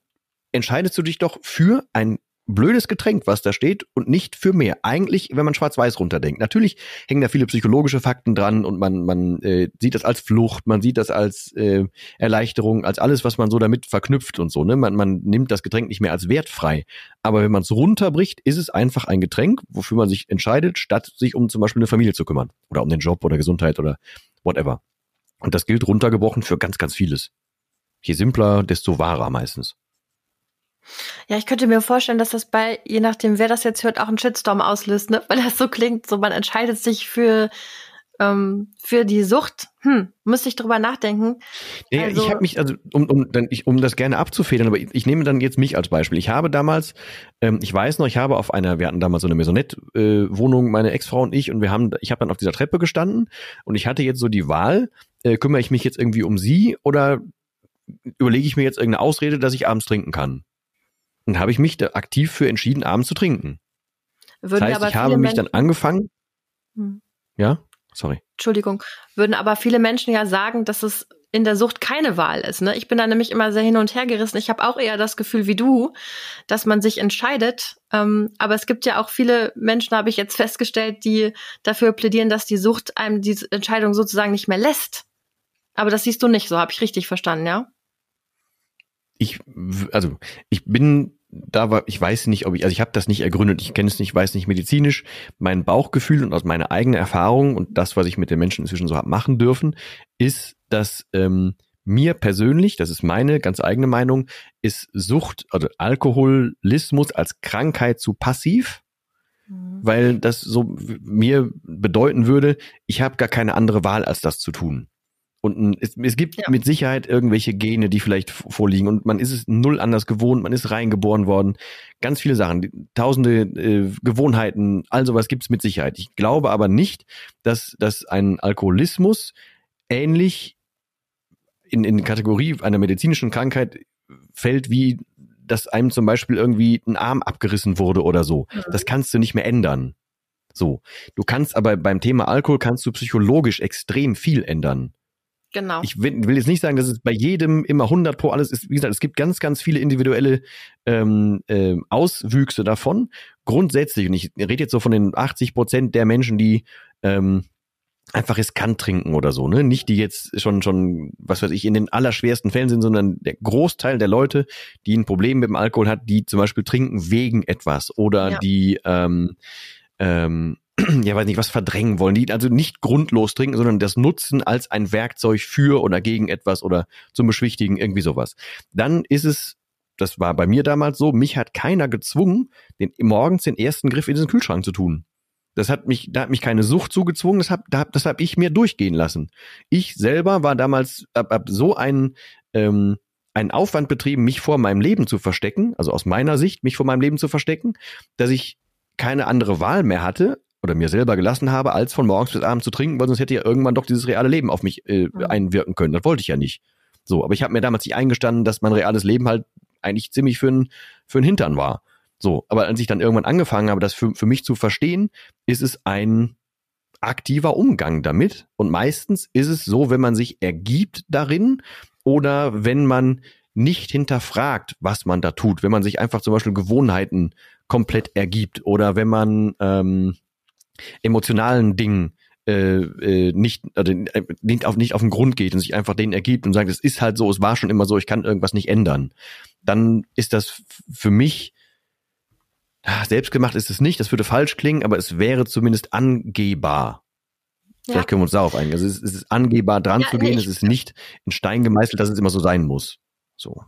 entscheidest du dich doch für ein blödes Getränk, was da steht und nicht für mehr. Eigentlich, wenn man schwarz-weiß runterdenkt. Natürlich hängen da viele psychologische Fakten dran und man, man äh, sieht das als Flucht, man sieht das als äh, Erleichterung, als alles, was man so damit verknüpft und so. Ne? Man, man nimmt das Getränk nicht mehr als wertfrei. Aber wenn man es runterbricht, ist es einfach ein Getränk, wofür man sich entscheidet, statt sich um zum Beispiel eine Familie zu kümmern oder um den Job oder Gesundheit oder whatever. Und das gilt runtergebrochen für ganz, ganz vieles. Je simpler, desto wahrer meistens. Ja, ich könnte mir vorstellen, dass das bei, je nachdem, wer das jetzt hört, auch einen Shitstorm auslöst, ne? [laughs] Weil das so klingt, so man entscheidet sich für ähm, für die Sucht, hm, müsste ich drüber nachdenken. Ja, also, ich habe mich, also um, um, dann, ich, um das gerne abzufedern, aber ich, ich nehme dann jetzt mich als Beispiel. Ich habe damals, ähm, ich weiß noch, ich habe auf einer, wir hatten damals so eine Maisonette-Wohnung, äh, meine Ex-Frau und ich, und wir haben, ich habe dann auf dieser Treppe gestanden und ich hatte jetzt so die Wahl, äh, kümmere ich mich jetzt irgendwie um sie oder überlege ich mir jetzt irgendeine Ausrede, dass ich abends trinken kann? Und habe ich mich da aktiv für entschieden, abends zu trinken. Würden das heißt, ich habe mich Menschen dann angefangen. Hm. Ja, sorry. Entschuldigung. Würden aber viele Menschen ja sagen, dass es in der Sucht keine Wahl ist. Ne? Ich bin da nämlich immer sehr hin und her gerissen. Ich habe auch eher das Gefühl wie du, dass man sich entscheidet. Ähm, aber es gibt ja auch viele Menschen, habe ich jetzt festgestellt, die dafür plädieren, dass die Sucht einem diese Entscheidung sozusagen nicht mehr lässt. Aber das siehst du nicht so, habe ich richtig verstanden, ja? Ich, also ich bin da war, ich weiß nicht, ob ich, also ich habe das nicht ergründet, ich kenne es nicht, weiß nicht medizinisch. Mein Bauchgefühl und aus meiner eigenen Erfahrung und das, was ich mit den Menschen inzwischen so habe machen dürfen, ist, dass ähm, mir persönlich, das ist meine ganz eigene Meinung, ist Sucht oder also Alkoholismus als Krankheit zu passiv, mhm. weil das so mir bedeuten würde, ich habe gar keine andere Wahl, als das zu tun. Und es, es gibt ja. mit Sicherheit irgendwelche Gene, die vielleicht vorliegen und man ist es null anders gewohnt, man ist reingeboren worden. Ganz viele Sachen, tausende äh, Gewohnheiten, all sowas gibt es mit Sicherheit. Ich glaube aber nicht, dass, dass ein Alkoholismus ähnlich in, in Kategorie einer medizinischen Krankheit fällt, wie dass einem zum Beispiel irgendwie ein Arm abgerissen wurde oder so. Mhm. Das kannst du nicht mehr ändern. So. Du kannst aber beim Thema Alkohol kannst du psychologisch extrem viel ändern. Genau. Ich will, will, jetzt nicht sagen, dass es bei jedem immer 100 pro alles ist. Wie gesagt, es gibt ganz, ganz viele individuelle ähm, äh, Auswüchse davon. Grundsätzlich, und ich rede jetzt so von den 80 Prozent der Menschen, die ähm, einfach riskant trinken oder so, ne? Nicht die jetzt schon, schon, was weiß ich, in den allerschwersten Fällen sind, sondern der Großteil der Leute, die ein Problem mit dem Alkohol hat, die zum Beispiel trinken wegen etwas oder ja. die ähm, ähm, ja, weiß nicht, was verdrängen wollen. Die also nicht grundlos trinken, sondern das nutzen als ein Werkzeug für oder gegen etwas oder zum Beschwichtigen, irgendwie sowas. Dann ist es, das war bei mir damals so, mich hat keiner gezwungen, den morgens den ersten Griff in diesen Kühlschrank zu tun. Das hat mich, da hat mich keine Sucht zugezwungen, das hab, das hab ich mir durchgehen lassen. Ich selber war damals ab, ab so ein, ähm, einen Aufwand betrieben, mich vor meinem Leben zu verstecken, also aus meiner Sicht, mich vor meinem Leben zu verstecken, dass ich keine andere Wahl mehr hatte, oder mir selber gelassen habe, als von morgens bis abends zu trinken, weil sonst hätte ja irgendwann doch dieses reale Leben auf mich äh, mhm. einwirken können. Das wollte ich ja nicht. So, aber ich habe mir damals nicht eingestanden, dass mein reales Leben halt eigentlich ziemlich für ein für Hintern war. So, aber als ich dann irgendwann angefangen habe, das für, für mich zu verstehen, ist es ein aktiver Umgang damit. Und meistens ist es so, wenn man sich ergibt darin oder wenn man nicht hinterfragt, was man da tut, wenn man sich einfach zum Beispiel Gewohnheiten komplett ergibt oder wenn man ähm, emotionalen Dingen äh, äh, nicht, also nicht, auf, nicht auf den Grund geht und sich einfach denen ergibt und sagt, es ist halt so, es war schon immer so, ich kann irgendwas nicht ändern, dann ist das für mich selbstgemacht ist es nicht, das würde falsch klingen, aber es wäre zumindest angehbar. Vielleicht ja. können wir uns darauf einigen. Also es, ist angehbar dran ja, zu gehen, nee, es ist nicht in Stein gemeißelt, dass es immer so sein muss. So.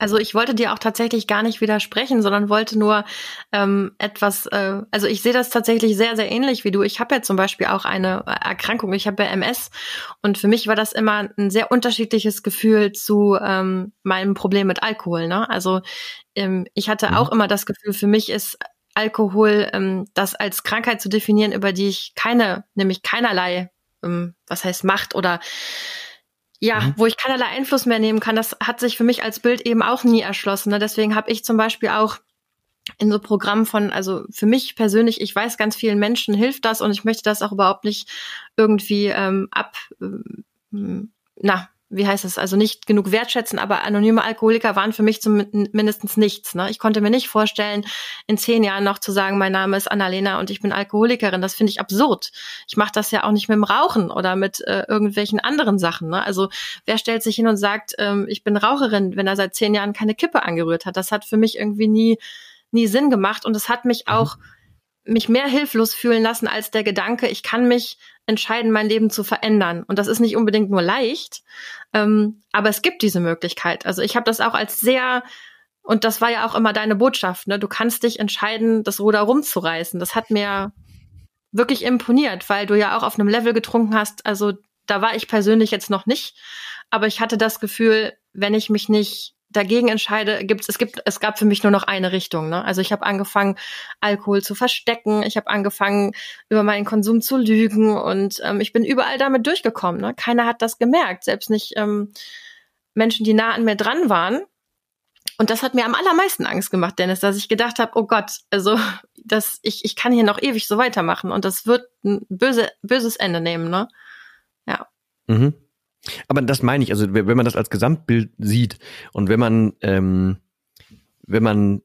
Also ich wollte dir auch tatsächlich gar nicht widersprechen, sondern wollte nur ähm, etwas, äh, also ich sehe das tatsächlich sehr, sehr ähnlich wie du. Ich habe ja zum Beispiel auch eine Erkrankung, ich habe ja MS und für mich war das immer ein sehr unterschiedliches Gefühl zu ähm, meinem Problem mit Alkohol. Ne? Also ähm, ich hatte mhm. auch immer das Gefühl, für mich ist Alkohol ähm, das als Krankheit zu definieren, über die ich keine, nämlich keinerlei, ähm, was heißt Macht oder ja, mhm. wo ich keinerlei Einfluss mehr nehmen kann, das hat sich für mich als Bild eben auch nie erschlossen. Ne? Deswegen habe ich zum Beispiel auch in so Programmen von, also für mich persönlich, ich weiß, ganz vielen Menschen hilft das und ich möchte das auch überhaupt nicht irgendwie ähm, ab, ähm, na, wie heißt es, also nicht genug wertschätzen, aber anonyme Alkoholiker waren für mich zumindest nichts. Ne? Ich konnte mir nicht vorstellen, in zehn Jahren noch zu sagen, mein Name ist Annalena und ich bin Alkoholikerin. Das finde ich absurd. Ich mache das ja auch nicht mit dem Rauchen oder mit äh, irgendwelchen anderen Sachen. Ne? Also wer stellt sich hin und sagt, ähm, ich bin Raucherin, wenn er seit zehn Jahren keine Kippe angerührt hat? Das hat für mich irgendwie nie, nie Sinn gemacht und es hat mich mhm. auch mich mehr hilflos fühlen lassen als der Gedanke, ich kann mich entscheiden, mein Leben zu verändern. Und das ist nicht unbedingt nur leicht, ähm, aber es gibt diese Möglichkeit. Also ich habe das auch als sehr, und das war ja auch immer deine Botschaft, ne? du kannst dich entscheiden, das Ruder rumzureißen. Das hat mir wirklich imponiert, weil du ja auch auf einem Level getrunken hast. Also da war ich persönlich jetzt noch nicht, aber ich hatte das Gefühl, wenn ich mich nicht dagegen entscheide, gibt's es gibt es gab für mich nur noch eine Richtung. Ne? Also ich habe angefangen Alkohol zu verstecken, ich habe angefangen über meinen Konsum zu lügen und ähm, ich bin überall damit durchgekommen. Ne? Keiner hat das gemerkt, selbst nicht ähm, Menschen, die nah an mir dran waren. Und das hat mir am allermeisten Angst gemacht, Dennis, dass ich gedacht habe, oh Gott, also das, ich, ich kann hier noch ewig so weitermachen und das wird ein böse, böses Ende nehmen, ne? Ja. Mhm. Aber das meine ich, also wenn man das als Gesamtbild sieht und wenn man, ähm, wenn man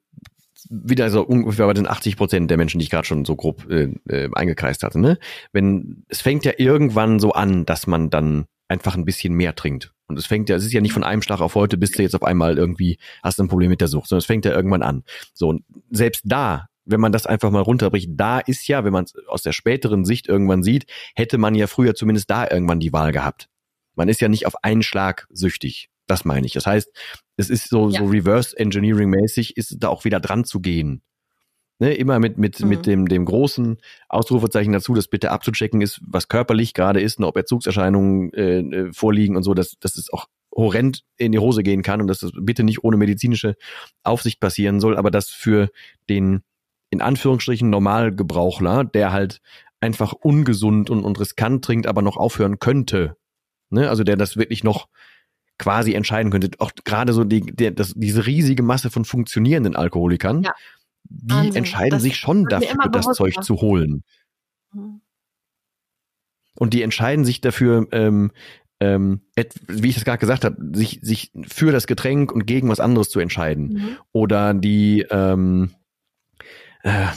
wieder so ungefähr bei den 80 Prozent der Menschen, die ich gerade schon so grob äh, äh, eingekreist hatte, ne? Wenn es fängt ja irgendwann so an, dass man dann einfach ein bisschen mehr trinkt. Und es fängt ja, es ist ja nicht von einem Schlag auf heute, bis du jetzt auf einmal irgendwie hast ein Problem mit der Sucht, sondern es fängt ja irgendwann an. So, und selbst da, wenn man das einfach mal runterbricht, da ist ja, wenn man es aus der späteren Sicht irgendwann sieht, hätte man ja früher zumindest da irgendwann die Wahl gehabt. Man ist ja nicht auf einen Schlag süchtig. Das meine ich. Das heißt, es ist so, ja. so Reverse Engineering mäßig, ist da auch wieder dran zu gehen. Ne, immer mit, mit, mhm. mit dem, dem großen Ausrufezeichen dazu, das bitte abzuchecken ist, was körperlich gerade ist, ne, ob Erzugserscheinungen äh, äh, vorliegen und so, dass, dass es auch horrend in die Hose gehen kann und dass das bitte nicht ohne medizinische Aufsicht passieren soll, aber dass für den in Anführungsstrichen Normalgebrauchler, der halt einfach ungesund und, und riskant trinkt, aber noch aufhören könnte, ne? also der das wirklich noch quasi entscheiden könnte. Auch gerade so die, der, das, diese riesige Masse von funktionierenden Alkoholikern, ja. die Wahnsinn. entscheiden das sich schon dafür, das Zeug zu holen. Mhm. Und die entscheiden sich dafür, ähm, ähm, wie ich das gerade gesagt habe, sich, sich für das Getränk und gegen was anderes zu entscheiden. Mhm. Oder die, ähm, äh,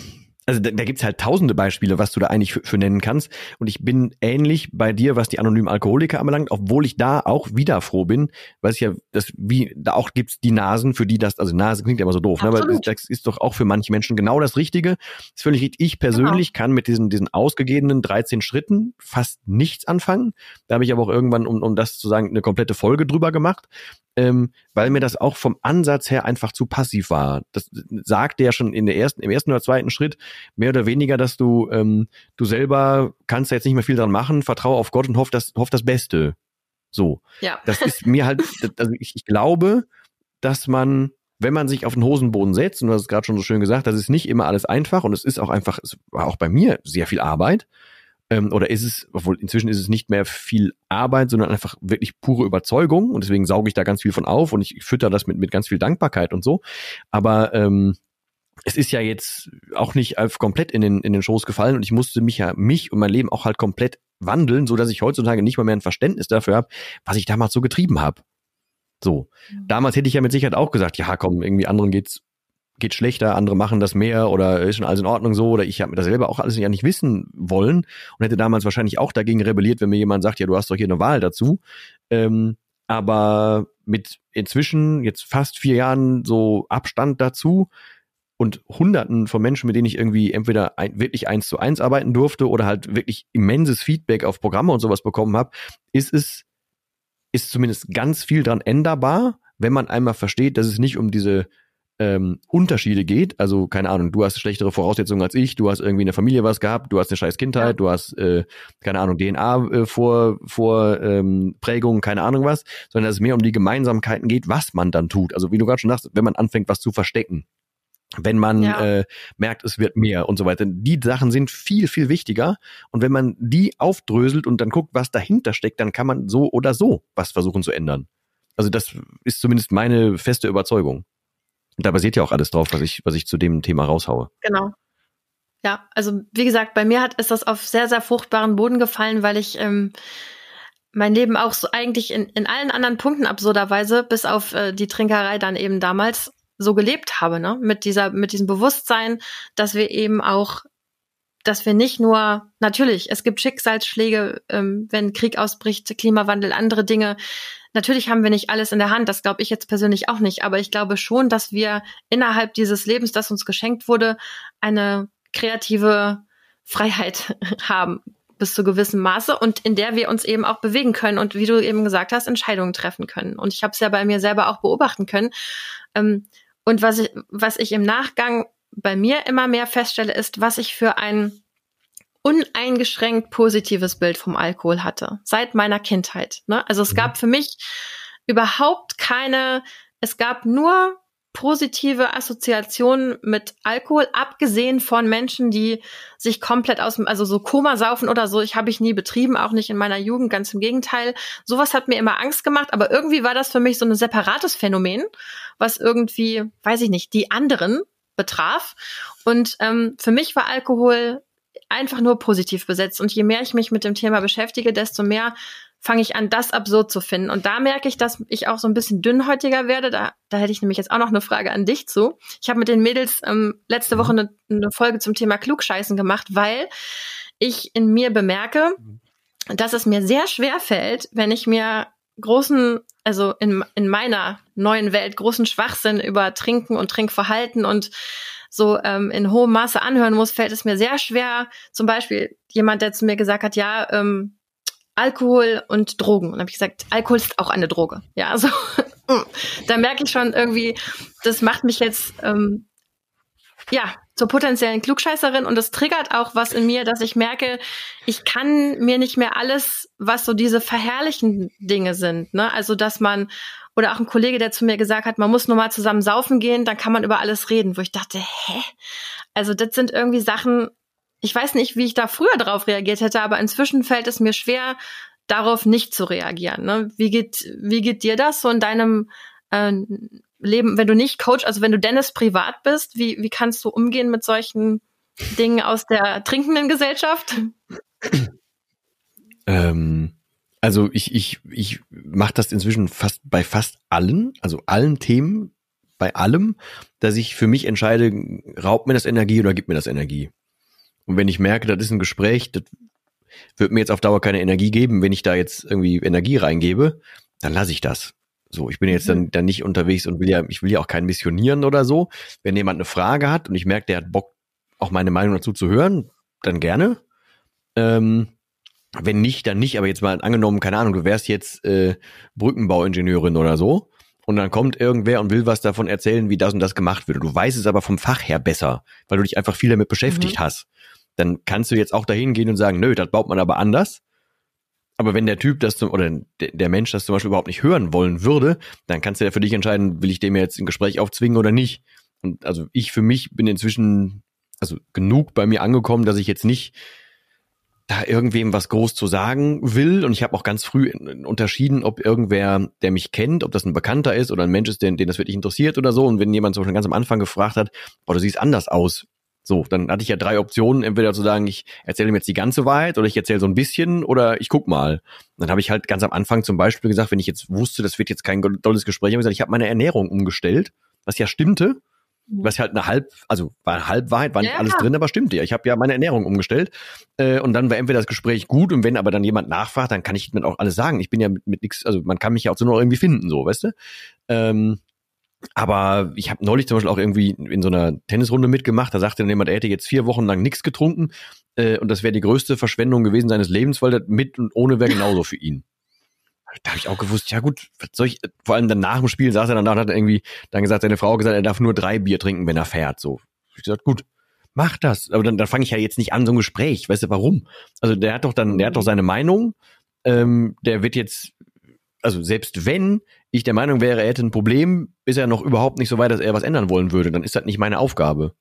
also da, da gibt es halt tausende Beispiele, was du da eigentlich für, für, nennen kannst. Und ich bin ähnlich bei dir, was die anonymen Alkoholiker anbelangt, obwohl ich da auch wieder froh bin, weil es ja, das wie, da auch gibt's die Nasen, für die das, also Nase klingt ja immer so doof, ne? aber das, das, ist doch auch für manche Menschen genau das Richtige. Das ist völlig richtig. Ich persönlich genau. kann mit diesen, diesen ausgegebenen 13 Schritten fast nichts anfangen. Da habe ich aber auch irgendwann, um, um das zu sagen, eine komplette Folge drüber gemacht ähm, weil mir das auch vom Ansatz her einfach zu passiv war. Das sagte ja schon in der ersten, im ersten oder zweiten Schritt mehr oder weniger, dass du ähm, du selber kannst da jetzt nicht mehr viel dran machen, vertraue auf Gott und hoff das, hoff das Beste. So. Ja. Das ist mir halt, [laughs] also ich, ich glaube, dass man wenn man sich auf den Hosenboden setzt, und du hast es gerade schon so schön gesagt, das ist nicht immer alles einfach und es ist auch einfach, es war auch bei mir sehr viel Arbeit. Ähm, oder ist es, obwohl inzwischen ist es nicht mehr viel Arbeit, sondern einfach wirklich pure Überzeugung und deswegen sauge ich da ganz viel von auf und ich fütter das mit, mit ganz viel Dankbarkeit und so. Aber ähm, es ist ja jetzt auch nicht komplett in den, in den Schoß gefallen und ich musste mich ja, mich und mein Leben auch halt komplett wandeln, so dass ich heutzutage nicht mal mehr ein Verständnis dafür habe, was ich damals so getrieben habe. So. Mhm. Damals hätte ich ja mit Sicherheit auch gesagt, ja, komm, irgendwie anderen geht's geht schlechter, andere machen das mehr oder ist schon alles in Ordnung so oder ich habe mir das selber auch alles ja nicht wissen wollen und hätte damals wahrscheinlich auch dagegen rebelliert, wenn mir jemand sagt, ja, du hast doch hier eine Wahl dazu. Ähm, aber mit inzwischen jetzt fast vier Jahren so Abstand dazu und Hunderten von Menschen, mit denen ich irgendwie entweder ein, wirklich eins zu eins arbeiten durfte oder halt wirklich immenses Feedback auf Programme und sowas bekommen habe, ist es ist zumindest ganz viel dran änderbar, wenn man einmal versteht, dass es nicht um diese ähm, Unterschiede geht. Also, keine Ahnung, du hast schlechtere Voraussetzungen als ich, du hast irgendwie in der Familie was gehabt, du hast eine scheiß Kindheit, du hast, äh, keine Ahnung, DNA äh, vor, vor ähm, Prägung, keine Ahnung was, sondern dass es mehr um die Gemeinsamkeiten geht, was man dann tut. Also wie du gerade schon sagst, wenn man anfängt, was zu verstecken. Wenn man ja. äh, merkt, es wird mehr und so weiter. Die Sachen sind viel, viel wichtiger. Und wenn man die aufdröselt und dann guckt, was dahinter steckt, dann kann man so oder so was versuchen zu ändern. Also das ist zumindest meine feste Überzeugung. Und da basiert ja auch alles drauf, was ich, was ich zu dem Thema raushaue. Genau. Ja, also wie gesagt, bei mir hat ist das auf sehr, sehr fruchtbaren Boden gefallen, weil ich ähm, mein Leben auch so eigentlich in, in allen anderen Punkten absurderweise, bis auf äh, die Trinkerei dann eben damals, so gelebt habe, ne? Mit dieser, mit diesem Bewusstsein, dass wir eben auch, dass wir nicht nur, natürlich, es gibt Schicksalsschläge, ähm, wenn Krieg ausbricht, Klimawandel, andere Dinge, Natürlich haben wir nicht alles in der Hand, das glaube ich jetzt persönlich auch nicht, aber ich glaube schon, dass wir innerhalb dieses Lebens, das uns geschenkt wurde, eine kreative Freiheit [laughs] haben bis zu gewissem Maße und in der wir uns eben auch bewegen können und wie du eben gesagt hast, Entscheidungen treffen können. Und ich habe es ja bei mir selber auch beobachten können. Ähm, und was ich, was ich im Nachgang bei mir immer mehr feststelle, ist, was ich für ein uneingeschränkt positives Bild vom Alkohol hatte, seit meiner Kindheit. Ne? Also es mhm. gab für mich überhaupt keine, es gab nur positive Assoziationen mit Alkohol, abgesehen von Menschen, die sich komplett aus dem, also so Koma saufen oder so, ich habe ich nie betrieben, auch nicht in meiner Jugend, ganz im Gegenteil. Sowas hat mir immer Angst gemacht, aber irgendwie war das für mich so ein separates Phänomen, was irgendwie, weiß ich nicht, die anderen betraf. Und ähm, für mich war Alkohol einfach nur positiv besetzt. Und je mehr ich mich mit dem Thema beschäftige, desto mehr fange ich an, das absurd zu finden. Und da merke ich, dass ich auch so ein bisschen dünnhäutiger werde. Da, da hätte ich nämlich jetzt auch noch eine Frage an dich zu. Ich habe mit den Mädels ähm, letzte Woche eine, eine Folge zum Thema Klugscheißen gemacht, weil ich in mir bemerke, dass es mir sehr schwer fällt, wenn ich mir großen, also in, in meiner neuen Welt großen Schwachsinn über Trinken und Trinkverhalten und so ähm, in hohem Maße anhören muss, fällt es mir sehr schwer. Zum Beispiel jemand, der zu mir gesagt hat, ja, ähm, Alkohol und Drogen. Und habe ich gesagt, Alkohol ist auch eine Droge. Ja, also [laughs] da merke ich schon irgendwie, das macht mich jetzt ähm, ja zur potenziellen Klugscheißerin und das triggert auch was in mir, dass ich merke, ich kann mir nicht mehr alles, was so diese verherrlichen Dinge sind. Ne? Also dass man oder auch ein Kollege, der zu mir gesagt hat, man muss nur mal zusammen saufen gehen, dann kann man über alles reden, wo ich dachte, hä? Also das sind irgendwie Sachen, ich weiß nicht, wie ich da früher drauf reagiert hätte, aber inzwischen fällt es mir schwer, darauf nicht zu reagieren. Ne? Wie geht, wie geht dir das so in deinem äh, Leben, wenn du nicht Coach, also wenn du Dennis privat bist, wie, wie kannst du umgehen mit solchen Dingen aus der trinkenden Gesellschaft? Ähm, also ich, ich, ich mache das inzwischen fast bei fast allen, also allen Themen, bei allem, dass ich für mich entscheide, raubt mir das Energie oder gibt mir das Energie. Und wenn ich merke, das ist ein Gespräch, das wird mir jetzt auf Dauer keine Energie geben, wenn ich da jetzt irgendwie Energie reingebe, dann lasse ich das. So, ich bin jetzt dann, mhm. dann nicht unterwegs und will ja, ich will ja auch keinen missionieren oder so. Wenn jemand eine Frage hat und ich merke, der hat Bock, auch meine Meinung dazu zu hören, dann gerne. Ähm, wenn nicht, dann nicht. Aber jetzt mal angenommen, keine Ahnung, du wärst jetzt äh, Brückenbauingenieurin oder so. Und dann kommt irgendwer und will was davon erzählen, wie das und das gemacht wird. Du weißt es aber vom Fach her besser, weil du dich einfach viel damit beschäftigt mhm. hast. Dann kannst du jetzt auch dahin gehen und sagen, nö, das baut man aber anders. Aber wenn der Typ das zum, oder der Mensch das zum Beispiel überhaupt nicht hören wollen würde, dann kannst du ja für dich entscheiden, will ich dem jetzt ein Gespräch aufzwingen oder nicht. Und also ich für mich bin inzwischen also genug bei mir angekommen, dass ich jetzt nicht da irgendwem was groß zu sagen will. Und ich habe auch ganz früh unterschieden, ob irgendwer, der mich kennt, ob das ein Bekannter ist oder ein Mensch ist, den, den das wirklich interessiert oder so. Und wenn jemand zum Beispiel ganz am Anfang gefragt hat, boah, du siehst anders aus. So, dann hatte ich ja drei Optionen, entweder zu sagen, ich erzähle ihm jetzt die ganze Wahrheit oder ich erzähle so ein bisschen oder ich guck mal. Dann habe ich halt ganz am Anfang zum Beispiel gesagt, wenn ich jetzt wusste, das wird jetzt kein tolles Gespräch, habe ich gesagt, ich habe meine Ernährung umgestellt, was ja stimmte, mhm. was halt eine halb, also war eine Halbwahrheit, war nicht ja. alles drin, aber stimmte ja. Ich habe ja meine Ernährung umgestellt äh, und dann war entweder das Gespräch gut und wenn aber dann jemand nachfragt, dann kann ich mir auch alles sagen. Ich bin ja mit, mit nichts, also man kann mich ja auch so noch irgendwie finden, so, weißt du? Ähm, aber ich habe neulich zum Beispiel auch irgendwie in so einer Tennisrunde mitgemacht. Da sagte dann jemand, er hätte jetzt vier Wochen lang nichts getrunken äh, und das wäre die größte Verschwendung gewesen seines Lebens, weil das mit und ohne wäre genauso für ihn. Da habe ich auch gewusst, ja gut, was soll ich, vor allem dann nach dem Spiel saß er danach und hat irgendwie dann gesagt, seine Frau gesagt, er darf nur drei Bier trinken, wenn er fährt. So. Ich gesagt, gut, mach das. Aber dann, dann fange ich ja jetzt nicht an, so ein Gespräch. Weißt du, warum? Also der hat doch dann, der hat doch seine Meinung. Ähm, der wird jetzt also selbst wenn ich der Meinung wäre, er hätte ein Problem, ist er noch überhaupt nicht so weit, dass er was ändern wollen würde, dann ist das nicht meine Aufgabe.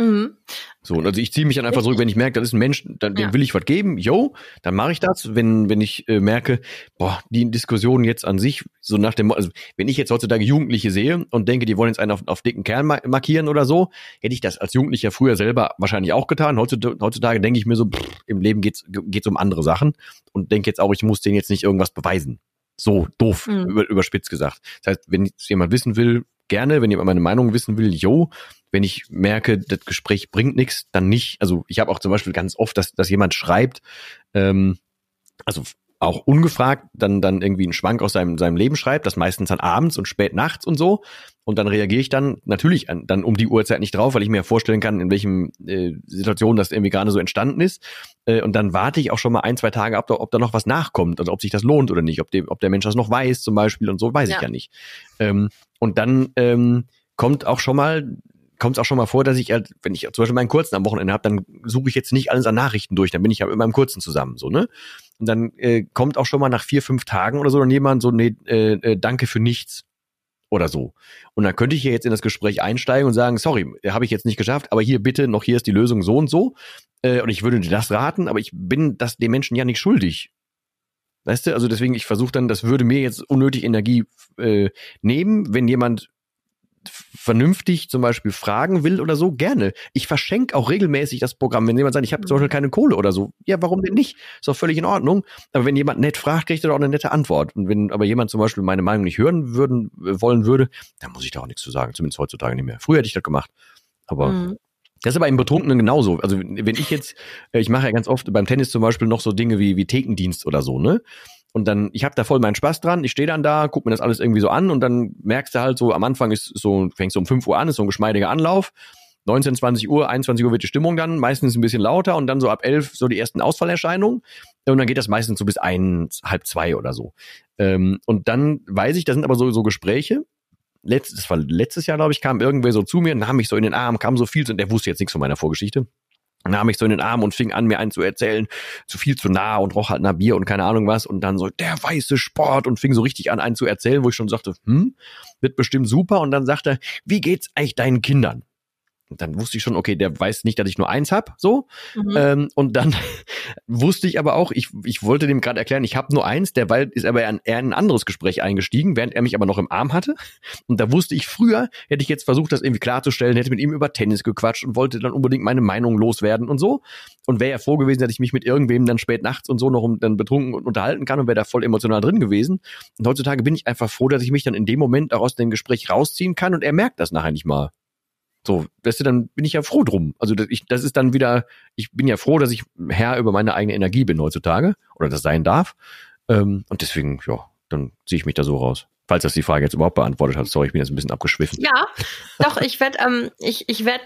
Mhm. So, also ich ziehe mich dann einfach zurück, wenn ich merke, das ist ein Mensch, dann, ja. dem will ich was geben, yo, dann mache ich das. Wenn, wenn ich äh, merke, boah, die Diskussion jetzt an sich, so nach dem, also wenn ich jetzt heutzutage Jugendliche sehe und denke, die wollen jetzt einen auf, auf dicken Kern markieren oder so, hätte ich das als Jugendlicher früher selber wahrscheinlich auch getan. Heutzutage, heutzutage denke ich mir so, pff, im Leben geht's geht's um andere Sachen und denke jetzt auch, ich muss denen jetzt nicht irgendwas beweisen. So doof, mhm. über, überspitzt gesagt. Das heißt, wenn jemand wissen will, gerne, wenn jemand meine Meinung wissen will, yo, wenn ich merke, das Gespräch bringt nichts, dann nicht. Also ich habe auch zum Beispiel ganz oft, dass, dass jemand schreibt, ähm, also auch ungefragt dann, dann irgendwie einen Schwank aus seinem, seinem Leben schreibt, das meistens dann abends und spät nachts und so. Und dann reagiere ich dann natürlich an, dann um die Uhrzeit nicht drauf, weil ich mir vorstellen kann, in welchem äh, Situation das irgendwie gerade so entstanden ist. Äh, und dann warte ich auch schon mal ein, zwei Tage ab, ob da noch was nachkommt, also ob sich das lohnt oder nicht, ob, dem, ob der Mensch das noch weiß zum Beispiel und so, weiß ja. ich ja nicht. Ähm, und dann ähm, kommt auch schon mal kommt es auch schon mal vor, dass ich, halt, wenn ich zum Beispiel meinen kurzen am Wochenende habe, dann suche ich jetzt nicht alles an Nachrichten durch, dann bin ich ja mit meinem kurzen zusammen, so, ne? Und dann äh, kommt auch schon mal nach vier, fünf Tagen oder so dann jemand so, nee, äh, äh, danke für nichts oder so. Und dann könnte ich hier jetzt in das Gespräch einsteigen und sagen, sorry, habe ich jetzt nicht geschafft, aber hier bitte noch hier ist die Lösung so und so. Äh, und ich würde dir das raten, aber ich bin das dem Menschen ja nicht schuldig. Weißt du, also deswegen, ich versuche dann, das würde mir jetzt unnötig Energie äh, nehmen, wenn jemand vernünftig zum Beispiel fragen will oder so, gerne. Ich verschenke auch regelmäßig das Programm. Wenn jemand sagt, ich habe zum Beispiel mhm. keine Kohle oder so, ja, warum denn nicht? Ist doch völlig in Ordnung. Aber wenn jemand nett fragt, kriegt er auch eine nette Antwort. Und wenn aber jemand zum Beispiel meine Meinung nicht hören würden, äh, wollen würde, dann muss ich da auch nichts zu sagen. Zumindest heutzutage nicht mehr. Früher hätte ich das gemacht. Aber mhm. Das ist aber im Betrunkenen genauso. Also wenn ich jetzt, äh, ich mache ja ganz oft beim Tennis zum Beispiel noch so Dinge wie, wie Thekendienst oder so, ne? Und dann, ich habe da voll meinen Spaß dran, ich stehe dann da, guck mir das alles irgendwie so an und dann merkst du halt so, am Anfang ist so, fängst du um 5 Uhr an, ist so ein geschmeidiger Anlauf. 19, 20 Uhr, 21 Uhr wird die Stimmung dann meistens ein bisschen lauter und dann so ab 11 so die ersten Ausfallerscheinungen. Und dann geht das meistens so bis eins, halb zwei oder so. Ähm, und dann weiß ich, da sind aber so, so Gespräche. Letztes, das war letztes Jahr, glaube ich, kam irgendwer so zu mir, nahm mich so in den Arm, kam so viel, und der wusste jetzt nichts von meiner Vorgeschichte nahm mich so in den Arm und fing an, mir einen zu erzählen, zu viel zu nah und roch halt nach Bier und keine Ahnung was. Und dann so, der weiße Sport und fing so richtig an, einen zu erzählen, wo ich schon sagte, hm, wird bestimmt super. Und dann sagte er, wie geht's eigentlich deinen Kindern? Und dann wusste ich schon, okay, der weiß nicht, dass ich nur eins hab, so. Mhm. Ähm, und dann [laughs] wusste ich aber auch, ich, ich wollte dem gerade erklären, ich habe nur eins, der Wald ist aber eher in ein anderes Gespräch eingestiegen, während er mich aber noch im Arm hatte. Und da wusste ich früher, hätte ich jetzt versucht, das irgendwie klarzustellen, hätte mit ihm über Tennis gequatscht und wollte dann unbedingt meine Meinung loswerden und so. Und wäre ja froh gewesen, dass ich mich mit irgendwem dann spät nachts und so noch um, dann betrunken unterhalten kann und wäre da voll emotional drin gewesen. Und heutzutage bin ich einfach froh, dass ich mich dann in dem Moment auch aus dem Gespräch rausziehen kann und er merkt das nachher nicht mal. So, weißt du, dann bin ich ja froh drum. Also ich, das ist dann wieder, ich bin ja froh, dass ich Herr über meine eigene Energie bin heutzutage oder das sein darf. Ähm, und deswegen, ja, dann ziehe ich mich da so raus. Falls das die Frage jetzt überhaupt beantwortet hat, sorry, ich bin jetzt ein bisschen abgeschwiffen. Ja, doch, ich werde ähm, ich, ich werd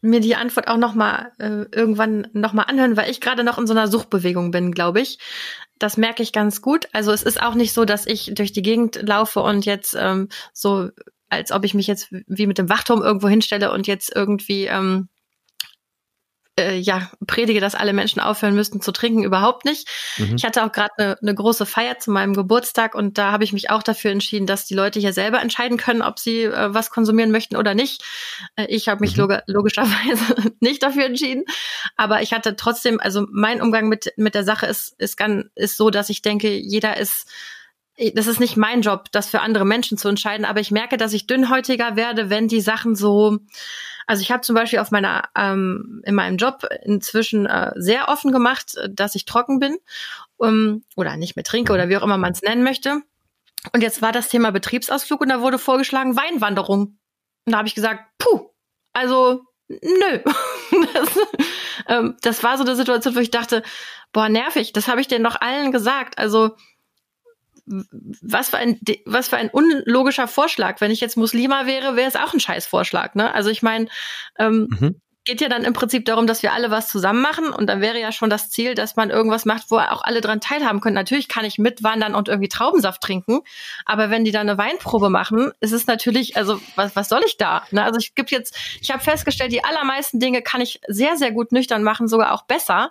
mir die Antwort auch noch mal äh, irgendwann noch mal anhören, weil ich gerade noch in so einer Suchbewegung bin, glaube ich. Das merke ich ganz gut. Also es ist auch nicht so, dass ich durch die Gegend laufe und jetzt ähm, so als ob ich mich jetzt wie mit dem Wachturm irgendwo hinstelle und jetzt irgendwie ähm, äh, ja predige, dass alle Menschen aufhören müssten zu trinken, überhaupt nicht. Mhm. Ich hatte auch gerade eine ne große Feier zu meinem Geburtstag und da habe ich mich auch dafür entschieden, dass die Leute hier selber entscheiden können, ob sie äh, was konsumieren möchten oder nicht. Äh, ich habe mich mhm. log logischerweise [laughs] nicht dafür entschieden, aber ich hatte trotzdem, also mein Umgang mit mit der Sache ist ist ganz ist so, dass ich denke, jeder ist das ist nicht mein Job, das für andere Menschen zu entscheiden, aber ich merke, dass ich dünnhäutiger werde, wenn die Sachen so, also ich habe zum Beispiel auf meiner, ähm, in meinem Job inzwischen äh, sehr offen gemacht, dass ich trocken bin um, oder nicht mehr trinke oder wie auch immer man es nennen möchte. Und jetzt war das Thema Betriebsausflug und da wurde vorgeschlagen Weinwanderung. Und da habe ich gesagt, puh, also nö. [laughs] das, ähm, das war so eine Situation, wo ich dachte, boah, nervig, das habe ich denen doch allen gesagt. Also was für ein was für ein unlogischer Vorschlag. Wenn ich jetzt Muslima wäre, wäre es auch ein Scheißvorschlag. Ne? Also ich meine, ähm, mhm geht ja dann im Prinzip darum, dass wir alle was zusammen machen und dann wäre ja schon das Ziel, dass man irgendwas macht, wo auch alle dran teilhaben können. Natürlich kann ich mitwandern und irgendwie Traubensaft trinken, aber wenn die dann eine Weinprobe machen, ist es natürlich, also was, was soll ich da? Ne? Also ich gibt jetzt, ich habe festgestellt, die allermeisten Dinge kann ich sehr, sehr gut nüchtern machen, sogar auch besser.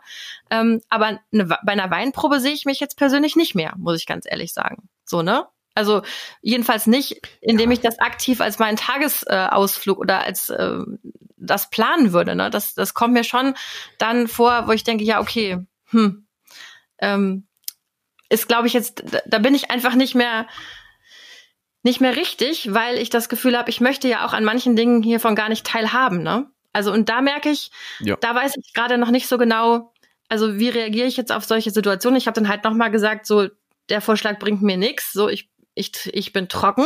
Ähm, aber eine, bei einer Weinprobe sehe ich mich jetzt persönlich nicht mehr, muss ich ganz ehrlich sagen. So, ne? Also jedenfalls nicht, indem ich das aktiv als meinen Tagesausflug äh, oder als äh, das planen würde. Ne? Das, das kommt mir schon dann vor, wo ich denke, ja, okay, hm, ähm, ist, glaube ich, jetzt, da bin ich einfach nicht mehr nicht mehr richtig, weil ich das Gefühl habe, ich möchte ja auch an manchen Dingen hiervon gar nicht teilhaben. Ne? Also und da merke ich, ja. da weiß ich gerade noch nicht so genau, also wie reagiere ich jetzt auf solche Situationen. Ich habe dann halt nochmal gesagt, so der Vorschlag bringt mir nichts, so ich ich ich bin trocken,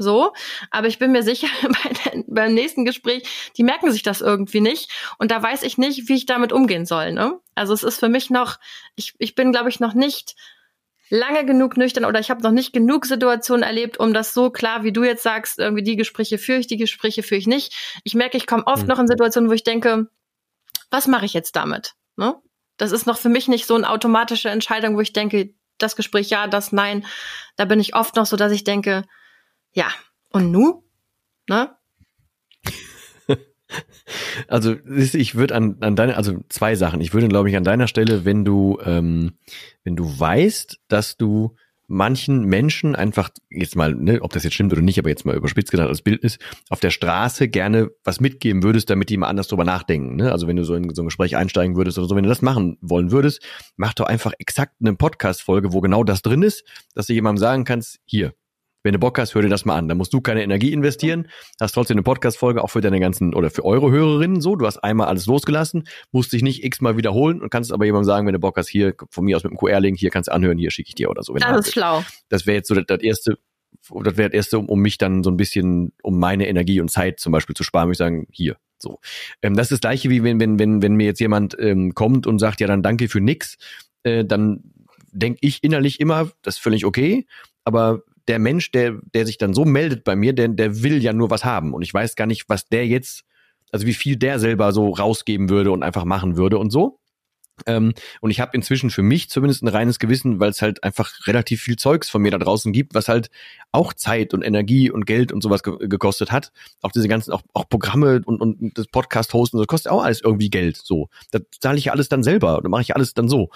so, aber ich bin mir sicher, [laughs] bei der, beim nächsten Gespräch, die merken sich das irgendwie nicht und da weiß ich nicht, wie ich damit umgehen soll. Ne? Also es ist für mich noch, ich, ich bin, glaube ich, noch nicht lange genug nüchtern oder ich habe noch nicht genug Situationen erlebt, um das so klar, wie du jetzt sagst, irgendwie die Gespräche führe ich, die Gespräche führe ich nicht. Ich merke, ich komme oft mhm. noch in Situationen, wo ich denke, was mache ich jetzt damit? Ne? Das ist noch für mich nicht so eine automatische Entscheidung, wo ich denke, das Gespräch ja, das nein. Da bin ich oft noch so, dass ich denke, ja, und nu? Ne? [laughs] Also ich würde an, an deiner, also zwei Sachen. Ich würde, glaube ich, an deiner Stelle, wenn du, ähm, wenn du weißt, dass du manchen Menschen einfach, jetzt mal, ne, ob das jetzt stimmt oder nicht, aber jetzt mal überspitzt gedacht als Bild ist, auf der Straße gerne was mitgeben würdest, damit die mal anders drüber nachdenken. Ne? Also wenn du so in so ein Gespräch einsteigen würdest oder so, wenn du das machen wollen würdest, mach doch einfach exakt eine Podcast-Folge, wo genau das drin ist, dass du jemandem sagen kannst, hier, wenn du Bock hast, hör dir das mal an. Da musst du keine Energie investieren, hast trotzdem eine Podcast-Folge auch für deine ganzen oder für eure Hörerinnen so. Du hast einmal alles losgelassen, musst dich nicht x-mal wiederholen und kannst aber jemandem sagen, wenn du Bock hast, hier von mir aus mit dem QR-Link, hier kannst du anhören, hier schicke ich dir oder so. das ist schlau. Das wäre jetzt so das, das erste, das wäre das erste, um, um mich dann so ein bisschen, um meine Energie und Zeit zum Beispiel zu sparen, würde ich sagen, hier, so. Ähm, das ist das gleiche wie wenn, wenn, wenn, wenn mir jetzt jemand ähm, kommt und sagt, ja, dann danke für nix, äh, dann denke ich innerlich immer, das ist völlig okay, aber der Mensch, der, der sich dann so meldet bei mir, der, der will ja nur was haben. Und ich weiß gar nicht, was der jetzt, also wie viel der selber so rausgeben würde und einfach machen würde und so. Ähm, und ich habe inzwischen für mich zumindest ein reines Gewissen, weil es halt einfach relativ viel Zeugs von mir da draußen gibt, was halt auch Zeit und Energie und Geld und sowas ge gekostet hat. Auch diese ganzen, auch, auch Programme und, und das Podcast-Hosten, das kostet auch alles irgendwie Geld. So, das zahle ich ja alles dann selber oder mache ich alles dann so.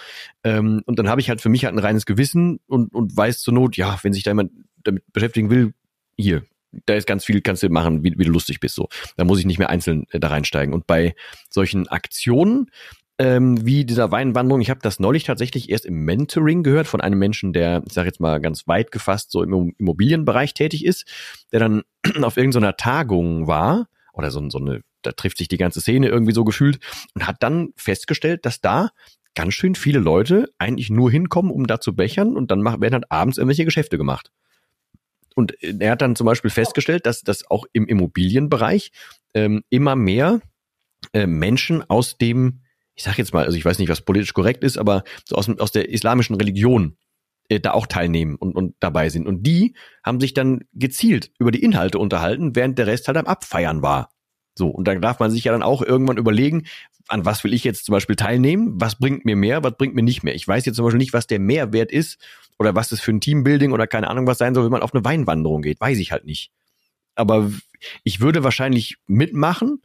Ähm, und dann habe ich halt für mich halt ein reines Gewissen und, und weiß zur Not, ja, wenn sich da jemand damit beschäftigen will, hier, da ist ganz viel, kannst du machen, wie, wie du lustig bist. So, da muss ich nicht mehr einzeln äh, da reinsteigen. Und bei solchen Aktionen ähm, wie dieser Weinwanderung. Ich habe das neulich tatsächlich erst im Mentoring gehört von einem Menschen, der, ich sage jetzt mal ganz weit gefasst, so im Immobilienbereich tätig ist, der dann [clears throat] auf irgendeiner Tagung war oder so, so eine, da trifft sich die ganze Szene irgendwie so gefühlt und hat dann festgestellt, dass da ganz schön viele Leute eigentlich nur hinkommen, um da zu bechern und dann werden halt abends irgendwelche Geschäfte gemacht. Und er hat dann zum Beispiel festgestellt, dass das auch im Immobilienbereich ähm, immer mehr äh, Menschen aus dem ich sage jetzt mal, also ich weiß nicht, was politisch korrekt ist, aber so aus, aus der islamischen Religion äh, da auch teilnehmen und, und dabei sind. Und die haben sich dann gezielt über die Inhalte unterhalten, während der Rest halt am Abfeiern war. So, und dann darf man sich ja dann auch irgendwann überlegen, an was will ich jetzt zum Beispiel teilnehmen, was bringt mir mehr, was bringt mir nicht mehr. Ich weiß jetzt zum Beispiel nicht, was der Mehrwert ist oder was das für ein Teambuilding oder keine Ahnung was sein soll, wenn man auf eine Weinwanderung geht. Weiß ich halt nicht. Aber ich würde wahrscheinlich mitmachen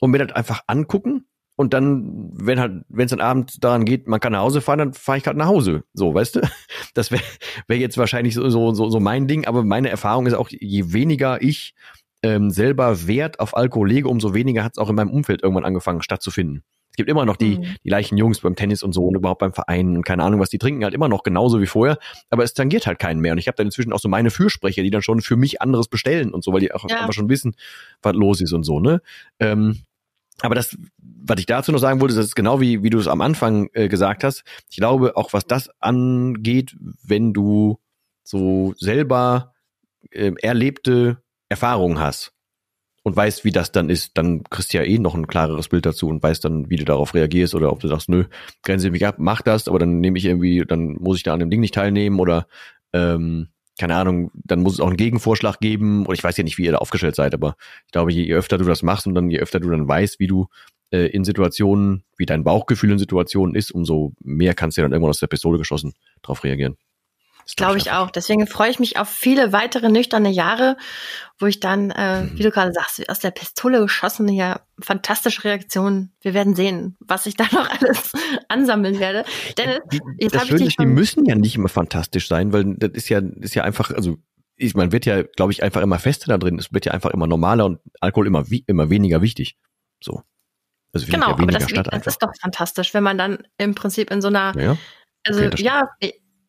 und mir das einfach angucken und dann, wenn halt, wenn es dann Abend daran geht, man kann nach Hause fahren, dann fahre ich halt nach Hause. So, weißt du? [laughs] Das wäre wär jetzt wahrscheinlich so, so, so, so mein Ding, aber meine Erfahrung ist auch, je weniger ich ähm, selber Wert auf Alkohol lege, umso weniger hat es auch in meinem Umfeld irgendwann angefangen stattzufinden. Es gibt immer noch die, mhm. die gleichen Jungs beim Tennis und so und überhaupt beim Verein und keine Ahnung, was die trinken, halt immer noch genauso wie vorher, aber es tangiert halt keinen mehr. Und ich habe dann inzwischen auch so meine Fürsprecher, die dann schon für mich anderes bestellen und so, weil die auch ja. einfach schon wissen, was los ist und so, ne? Ähm, aber das, was ich dazu noch sagen wollte, das ist genau wie, wie du es am Anfang äh, gesagt hast. Ich glaube, auch was das angeht, wenn du so selber äh, erlebte Erfahrungen hast und weißt, wie das dann ist, dann kriegst du ja eh noch ein klareres Bild dazu und weißt dann, wie du darauf reagierst oder ob du sagst, nö, grenze mich ab, mach das, aber dann nehme ich irgendwie, dann muss ich da an dem Ding nicht teilnehmen oder ähm, keine Ahnung, dann muss es auch einen Gegenvorschlag geben. Oder ich weiß ja nicht, wie ihr da aufgestellt seid, aber ich glaube, je, öfter du das machst und dann je öfter du dann weißt, wie du äh, in Situationen, wie dein Bauchgefühl in Situationen ist, umso mehr kannst du dann irgendwann aus der Pistole geschossen drauf reagieren. Glaube ich auch. Deswegen freue ich mich auf viele weitere nüchterne Jahre, wo ich dann, äh, mhm. wie du gerade sagst, aus der Pistole geschossen, ja, fantastische Reaktionen. Wir werden sehen, was ich [laughs] da noch alles ansammeln werde. Dennis, jetzt das Schöne ist, die müssen ja nicht immer fantastisch sein, weil das ist ja, ist ja einfach, also ich, man wird ja, glaube ich, einfach immer fester da drin. Es wird ja einfach immer normaler und Alkohol immer, wie, immer weniger wichtig. So. Also genau, aber das, das ist doch fantastisch, wenn man dann im Prinzip in so einer, ja, also okay, ja,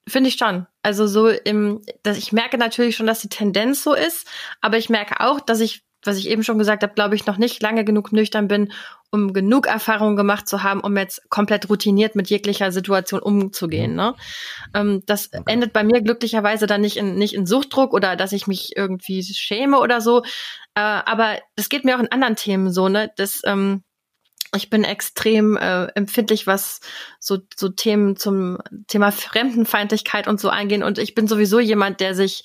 Finde ich schon. Also so im, dass ich merke natürlich schon, dass die Tendenz so ist, aber ich merke auch, dass ich, was ich eben schon gesagt habe, glaube ich, noch nicht lange genug nüchtern bin, um genug Erfahrung gemacht zu haben, um jetzt komplett routiniert mit jeglicher Situation umzugehen. Ne? Ähm, das endet bei mir glücklicherweise dann nicht in, nicht in Suchtdruck oder dass ich mich irgendwie schäme oder so. Äh, aber das geht mir auch in anderen Themen so, ne? Das, ähm, ich bin extrem äh, empfindlich, was so, so Themen zum Thema Fremdenfeindlichkeit und so eingehen. Und ich bin sowieso jemand, der sich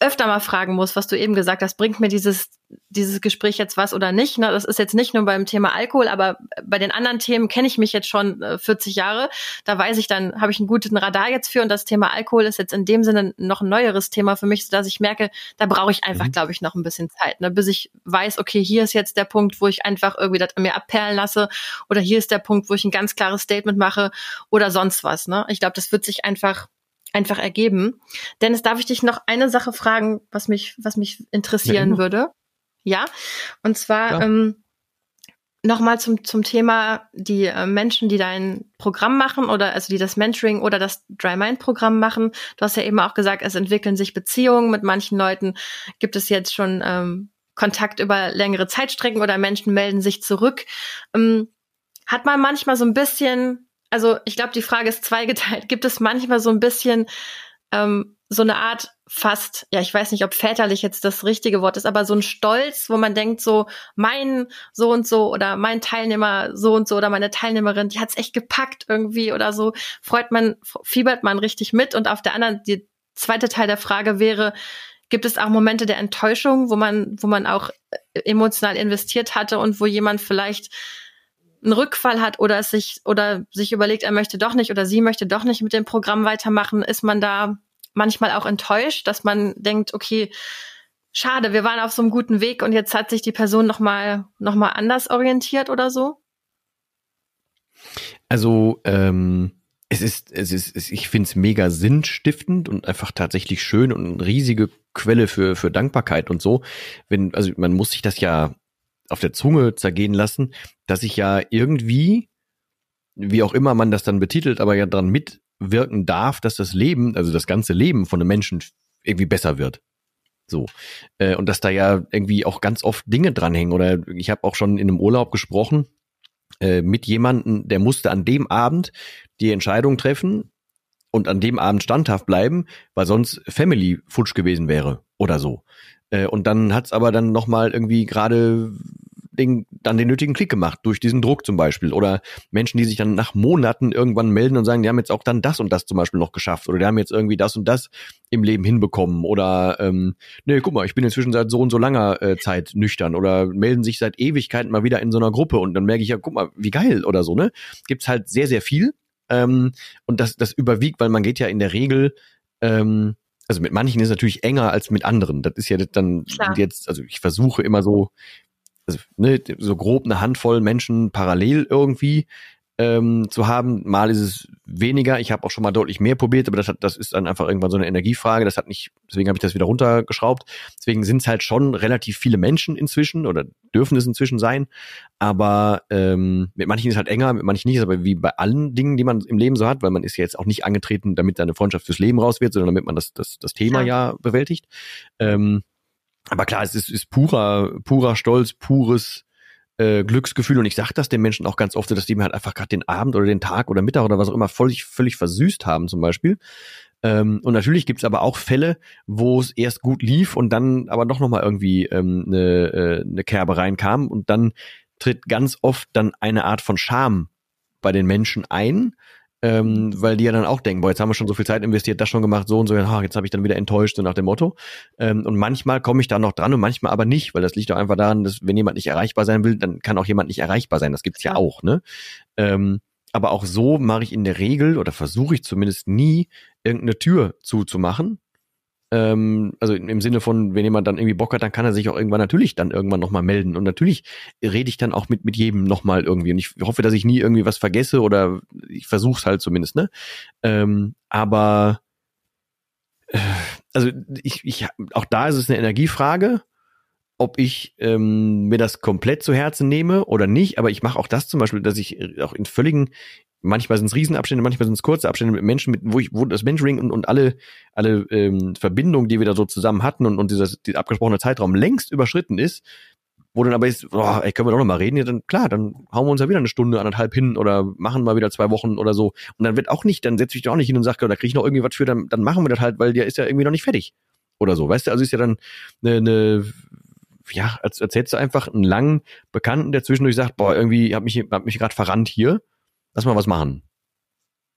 öfter mal fragen muss, was du eben gesagt hast, bringt mir dieses, dieses Gespräch jetzt was oder nicht? Ne? Das ist jetzt nicht nur beim Thema Alkohol, aber bei den anderen Themen kenne ich mich jetzt schon äh, 40 Jahre. Da weiß ich dann, habe ich einen guten Radar jetzt für und das Thema Alkohol ist jetzt in dem Sinne noch ein neueres Thema für mich, sodass ich merke, da brauche ich einfach, mhm. glaube ich, noch ein bisschen Zeit, ne? bis ich weiß, okay, hier ist jetzt der Punkt, wo ich einfach irgendwie das an mir abperlen lasse oder hier ist der Punkt, wo ich ein ganz klares Statement mache oder sonst was. Ne? Ich glaube, das wird sich einfach einfach ergeben. Dennis, darf ich dich noch eine Sache fragen, was mich, was mich interessieren ja, würde? Ja. Und zwar ja. ähm, nochmal zum, zum Thema die äh, Menschen, die dein Programm machen oder also die das Mentoring oder das Dry Mind Programm machen. Du hast ja eben auch gesagt, es entwickeln sich Beziehungen mit manchen Leuten. Gibt es jetzt schon ähm, Kontakt über längere Zeitstrecken oder Menschen melden sich zurück? Ähm, hat man manchmal so ein bisschen also ich glaube, die Frage ist zweigeteilt. [laughs] Gibt es manchmal so ein bisschen ähm, so eine Art fast, ja, ich weiß nicht, ob väterlich jetzt das richtige Wort ist, aber so ein Stolz, wo man denkt, so mein so und so oder mein Teilnehmer so und so oder meine Teilnehmerin, die hat's echt gepackt irgendwie oder so, freut man, fiebert man richtig mit. Und auf der anderen, die zweite Teil der Frage wäre, gibt es auch Momente der Enttäuschung, wo man, wo man auch äh, emotional investiert hatte und wo jemand vielleicht einen Rückfall hat oder es sich oder sich überlegt, er möchte doch nicht oder sie möchte doch nicht mit dem Programm weitermachen, ist man da manchmal auch enttäuscht, dass man denkt, okay, schade, wir waren auf so einem guten Weg und jetzt hat sich die Person noch mal noch mal anders orientiert oder so? Also ähm, es ist es ist ich finde es mega sinnstiftend und einfach tatsächlich schön und eine riesige Quelle für für Dankbarkeit und so. Wenn also man muss sich das ja auf der Zunge zergehen lassen, dass ich ja irgendwie, wie auch immer man das dann betitelt, aber ja dran mitwirken darf, dass das Leben, also das ganze Leben von einem Menschen irgendwie besser wird. So. Äh, und dass da ja irgendwie auch ganz oft Dinge dranhängen. Oder ich habe auch schon in einem Urlaub gesprochen äh, mit jemandem, der musste an dem Abend die Entscheidung treffen und an dem Abend standhaft bleiben, weil sonst Family futsch gewesen wäre oder so. Äh, und dann hat's aber dann nochmal irgendwie gerade den, dann den nötigen Klick gemacht, durch diesen Druck zum Beispiel. Oder Menschen, die sich dann nach Monaten irgendwann melden und sagen, die haben jetzt auch dann das und das zum Beispiel noch geschafft oder die haben jetzt irgendwie das und das im Leben hinbekommen. Oder ähm, nee, guck mal, ich bin inzwischen seit so und so langer äh, Zeit nüchtern oder melden sich seit Ewigkeiten mal wieder in so einer Gruppe und dann merke ich ja, guck mal, wie geil oder so, ne? Gibt's halt sehr, sehr viel. Ähm, und das, das überwiegt, weil man geht ja in der Regel ähm, also mit manchen ist es natürlich enger als mit anderen. Das ist ja dann Klar. jetzt, also ich versuche immer so, also ne, so grob eine Handvoll Menschen parallel irgendwie ähm, zu haben. Mal ist es weniger. Ich habe auch schon mal deutlich mehr probiert, aber das hat, das ist dann einfach irgendwann so eine Energiefrage. Das hat nicht, deswegen habe ich das wieder runtergeschraubt. Deswegen sind es halt schon relativ viele Menschen inzwischen oder dürfen es inzwischen sein. Aber ähm, mit manchen ist es halt enger, mit manchen nicht. Ist aber wie bei allen Dingen, die man im Leben so hat, weil man ist ja jetzt auch nicht angetreten, damit deine Freundschaft fürs Leben raus wird, sondern damit man das, das, das Thema ja, ja bewältigt. Ähm, aber klar, es ist, ist purer, purer Stolz, pures äh, Glücksgefühl und ich sage das den Menschen auch ganz oft, dass die mir halt einfach gerade den Abend oder den Tag oder Mittag oder was auch immer völlig, völlig versüßt haben zum Beispiel. Ähm, und natürlich gibt's aber auch Fälle, wo es erst gut lief und dann aber doch nochmal irgendwie ähm, eine, äh, eine Kerbe reinkam und dann tritt ganz oft dann eine Art von Scham bei den Menschen ein, ähm, weil die ja dann auch denken, boah, jetzt haben wir schon so viel Zeit investiert, das schon gemacht, so und so, ja, jetzt habe ich dann wieder enttäuscht, so nach dem Motto. Ähm, und manchmal komme ich da noch dran und manchmal aber nicht, weil das liegt doch einfach daran, dass wenn jemand nicht erreichbar sein will, dann kann auch jemand nicht erreichbar sein. Das gibt's ja, ja auch, ne? Ähm, aber auch so mache ich in der Regel oder versuche ich zumindest nie, irgendeine Tür zuzumachen, ähm, also im Sinne von, wenn jemand dann irgendwie Bock hat, dann kann er sich auch irgendwann natürlich dann irgendwann nochmal melden. Und natürlich rede ich dann auch mit, mit jedem nochmal irgendwie. Und ich hoffe, dass ich nie irgendwie was vergesse oder ich versuche es halt zumindest, ne? Ähm, aber äh, also ich, ich, auch da ist es eine Energiefrage, ob ich ähm, mir das komplett zu Herzen nehme oder nicht. Aber ich mache auch das zum Beispiel, dass ich auch in völligen manchmal sind es Riesenabstände, manchmal sind es kurze Abstände mit Menschen, mit, wo ich, wo das Mentoring und, und alle, alle ähm, Verbindungen, die wir da so zusammen hatten und, und dieser, dieser abgesprochene Zeitraum längst überschritten ist, wo dann aber ist, boah, ey, können wir doch noch mal reden? Ja, dann klar, dann hauen wir uns ja wieder eine Stunde, anderthalb hin oder machen mal wieder zwei Wochen oder so. Und dann wird auch nicht, dann setze ich doch auch nicht hin und sage, da kriege ich noch irgendwie was für, dann, dann machen wir das halt, weil der ist ja irgendwie noch nicht fertig. Oder so, weißt du? Also ist ja dann eine, eine ja, als, als hättest du einfach einen langen Bekannten, der zwischendurch sagt, boah, irgendwie hab mich, hab mich gerade verrannt hier lass mal was machen.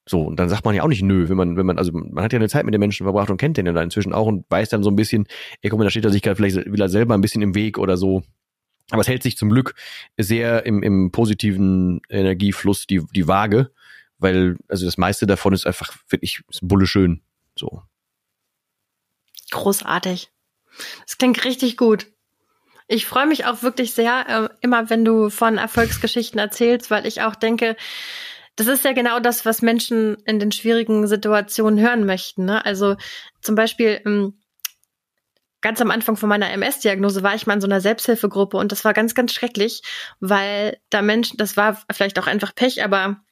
So, und dann sagt man ja auch nicht nö, wenn man, wenn man, also man hat ja eine Zeit mit den Menschen verbracht und kennt den ja da inzwischen auch und weiß dann so ein bisschen, ey, guck mal, da steht er sich gerade vielleicht will er selber ein bisschen im Weg oder so. Aber es hält sich zum Glück sehr im, im positiven Energiefluss die, die Waage, weil, also das meiste davon ist einfach wirklich ist bulle schön. So. Großartig. Das klingt richtig gut. Ich freue mich auch wirklich sehr, äh, immer wenn du von Erfolgsgeschichten erzählst, weil ich auch denke, das ist ja genau das, was Menschen in den schwierigen Situationen hören möchten. Ne? Also zum Beispiel ähm, ganz am Anfang von meiner MS-Diagnose war ich mal in so einer Selbsthilfegruppe und das war ganz, ganz schrecklich, weil da Menschen, das war vielleicht auch einfach Pech, aber